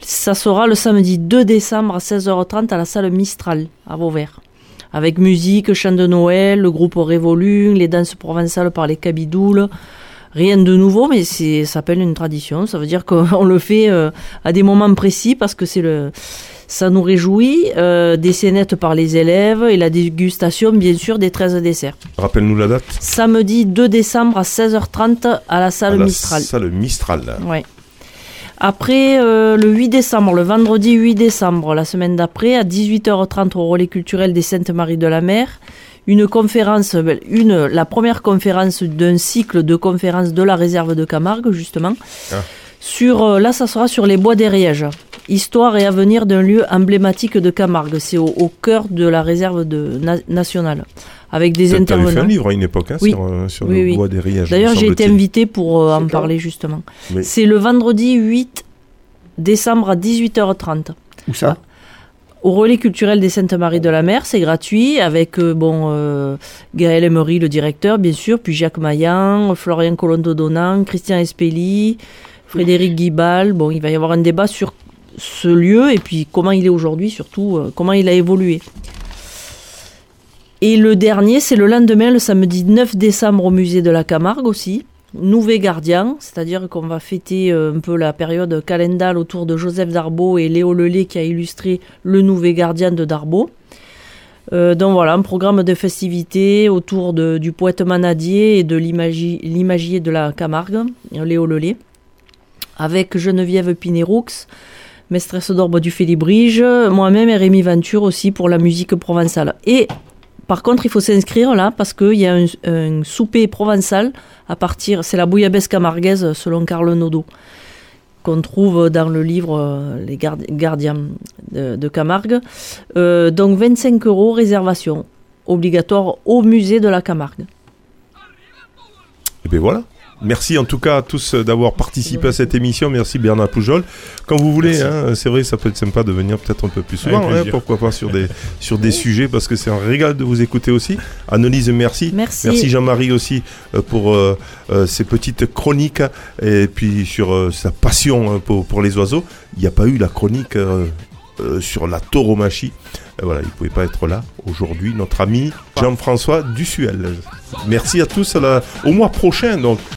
Ça sera le samedi 2 décembre à 16h30 à la salle Mistral à Vauvert. Avec musique, chant de Noël, le groupe Révolu, les danses provençales par les cabidoules. Rien de nouveau, mais c'est, ça s'appelle une tradition. Ça veut dire (laughs) qu'on le fait euh, à des moments précis parce que c'est le, ça nous réjouit. Euh, des scénettes par les élèves et la dégustation, bien sûr, des 13 desserts. Rappelle-nous la date. Samedi 2 décembre à 16h30 à la salle À la Mistral. Salle Mistral. Ouais. Après, euh, le 8 décembre, le vendredi 8 décembre, la semaine d'après, à 18h30 au relais culturel des Saintes-Maries de la Mer, une conférence, ben, une, la première conférence d'un cycle de conférences de la réserve de Camargue, justement. Ah. Sur, euh, là, ça sera sur les bois d'Eriège. Histoire et avenir d'un lieu emblématique de Camargue. C'est au, au cœur de la réserve de, na- nationale. Avec des T'avais fait un intervenants. livre à une époque hein, Oui. sur, euh, sur Oui, le oui. bois des riages. D'ailleurs, j'ai été invité pour euh, en parler justement. Mais- C'est le vendredi 8 décembre à 18h30. Où ça? Au relais culturel des Saintes-Maries de la Mer, c'est gratuit, avec euh, bon euh, Gaël Emery, le directeur, bien sûr, puis Jacques Maillan, Florian Colondo-Donan, Christian Espelli, Frédéric Guibal. Bon, il va y avoir un débat sur ce lieu et puis comment il est aujourd'hui, surtout euh, comment il a évolué. Et le dernier, c'est le lendemain, le samedi 9 décembre au musée de la Camargue aussi. Nouveau Gardien, c'est-à-dire qu'on va fêter euh, un peu la période calendale autour de Joseph Darbo et Léo Lelay qui a illustré le Nouveau Gardien de Darbo. Euh, donc voilà, un programme de festivités autour du poète manadier et de l'imagi- l'imagier de la Camargue, Léo Lelay, avec Geneviève Pinéroux, maîtresse d'orbe du Félibrige, moi-même et Rémi Venture aussi pour la musique provençale. Et par contre, il faut s'inscrire là parce qu'il y a un, souper provençal à partir, c'est la bouillabaisse camarguaise selon Carl Nodo, qu'on trouve dans le livre euh, Les Gard- Gardiens de, de Camargue. Euh, donc 25 euros réservation obligatoire au musée de la Camargue. Et bien voilà. Merci en tout cas à tous euh, d'avoir participé à cette émission. Merci Bernard Poujol. Quand vous voulez, Merci. hein, c'est vrai, ça peut être sympa de venir peut-être un peu plus souvent. Hein, pourquoi pas sur des, (laughs) sur des sujets, parce que c'est un régal de vous écouter aussi. Annelise, merci. Merci. Merci Jean-Marie aussi euh, pour euh, euh, ces petites chroniques et puis sur euh, sa passion euh, pour, pour les oiseaux. Il n'y a pas eu la chronique euh, euh, sur la tauromachie. Euh, voilà, il ne pouvait pas être là aujourd'hui, notre ami Jean-François Dussuel. Merci à tous à la- au mois prochain. Donc,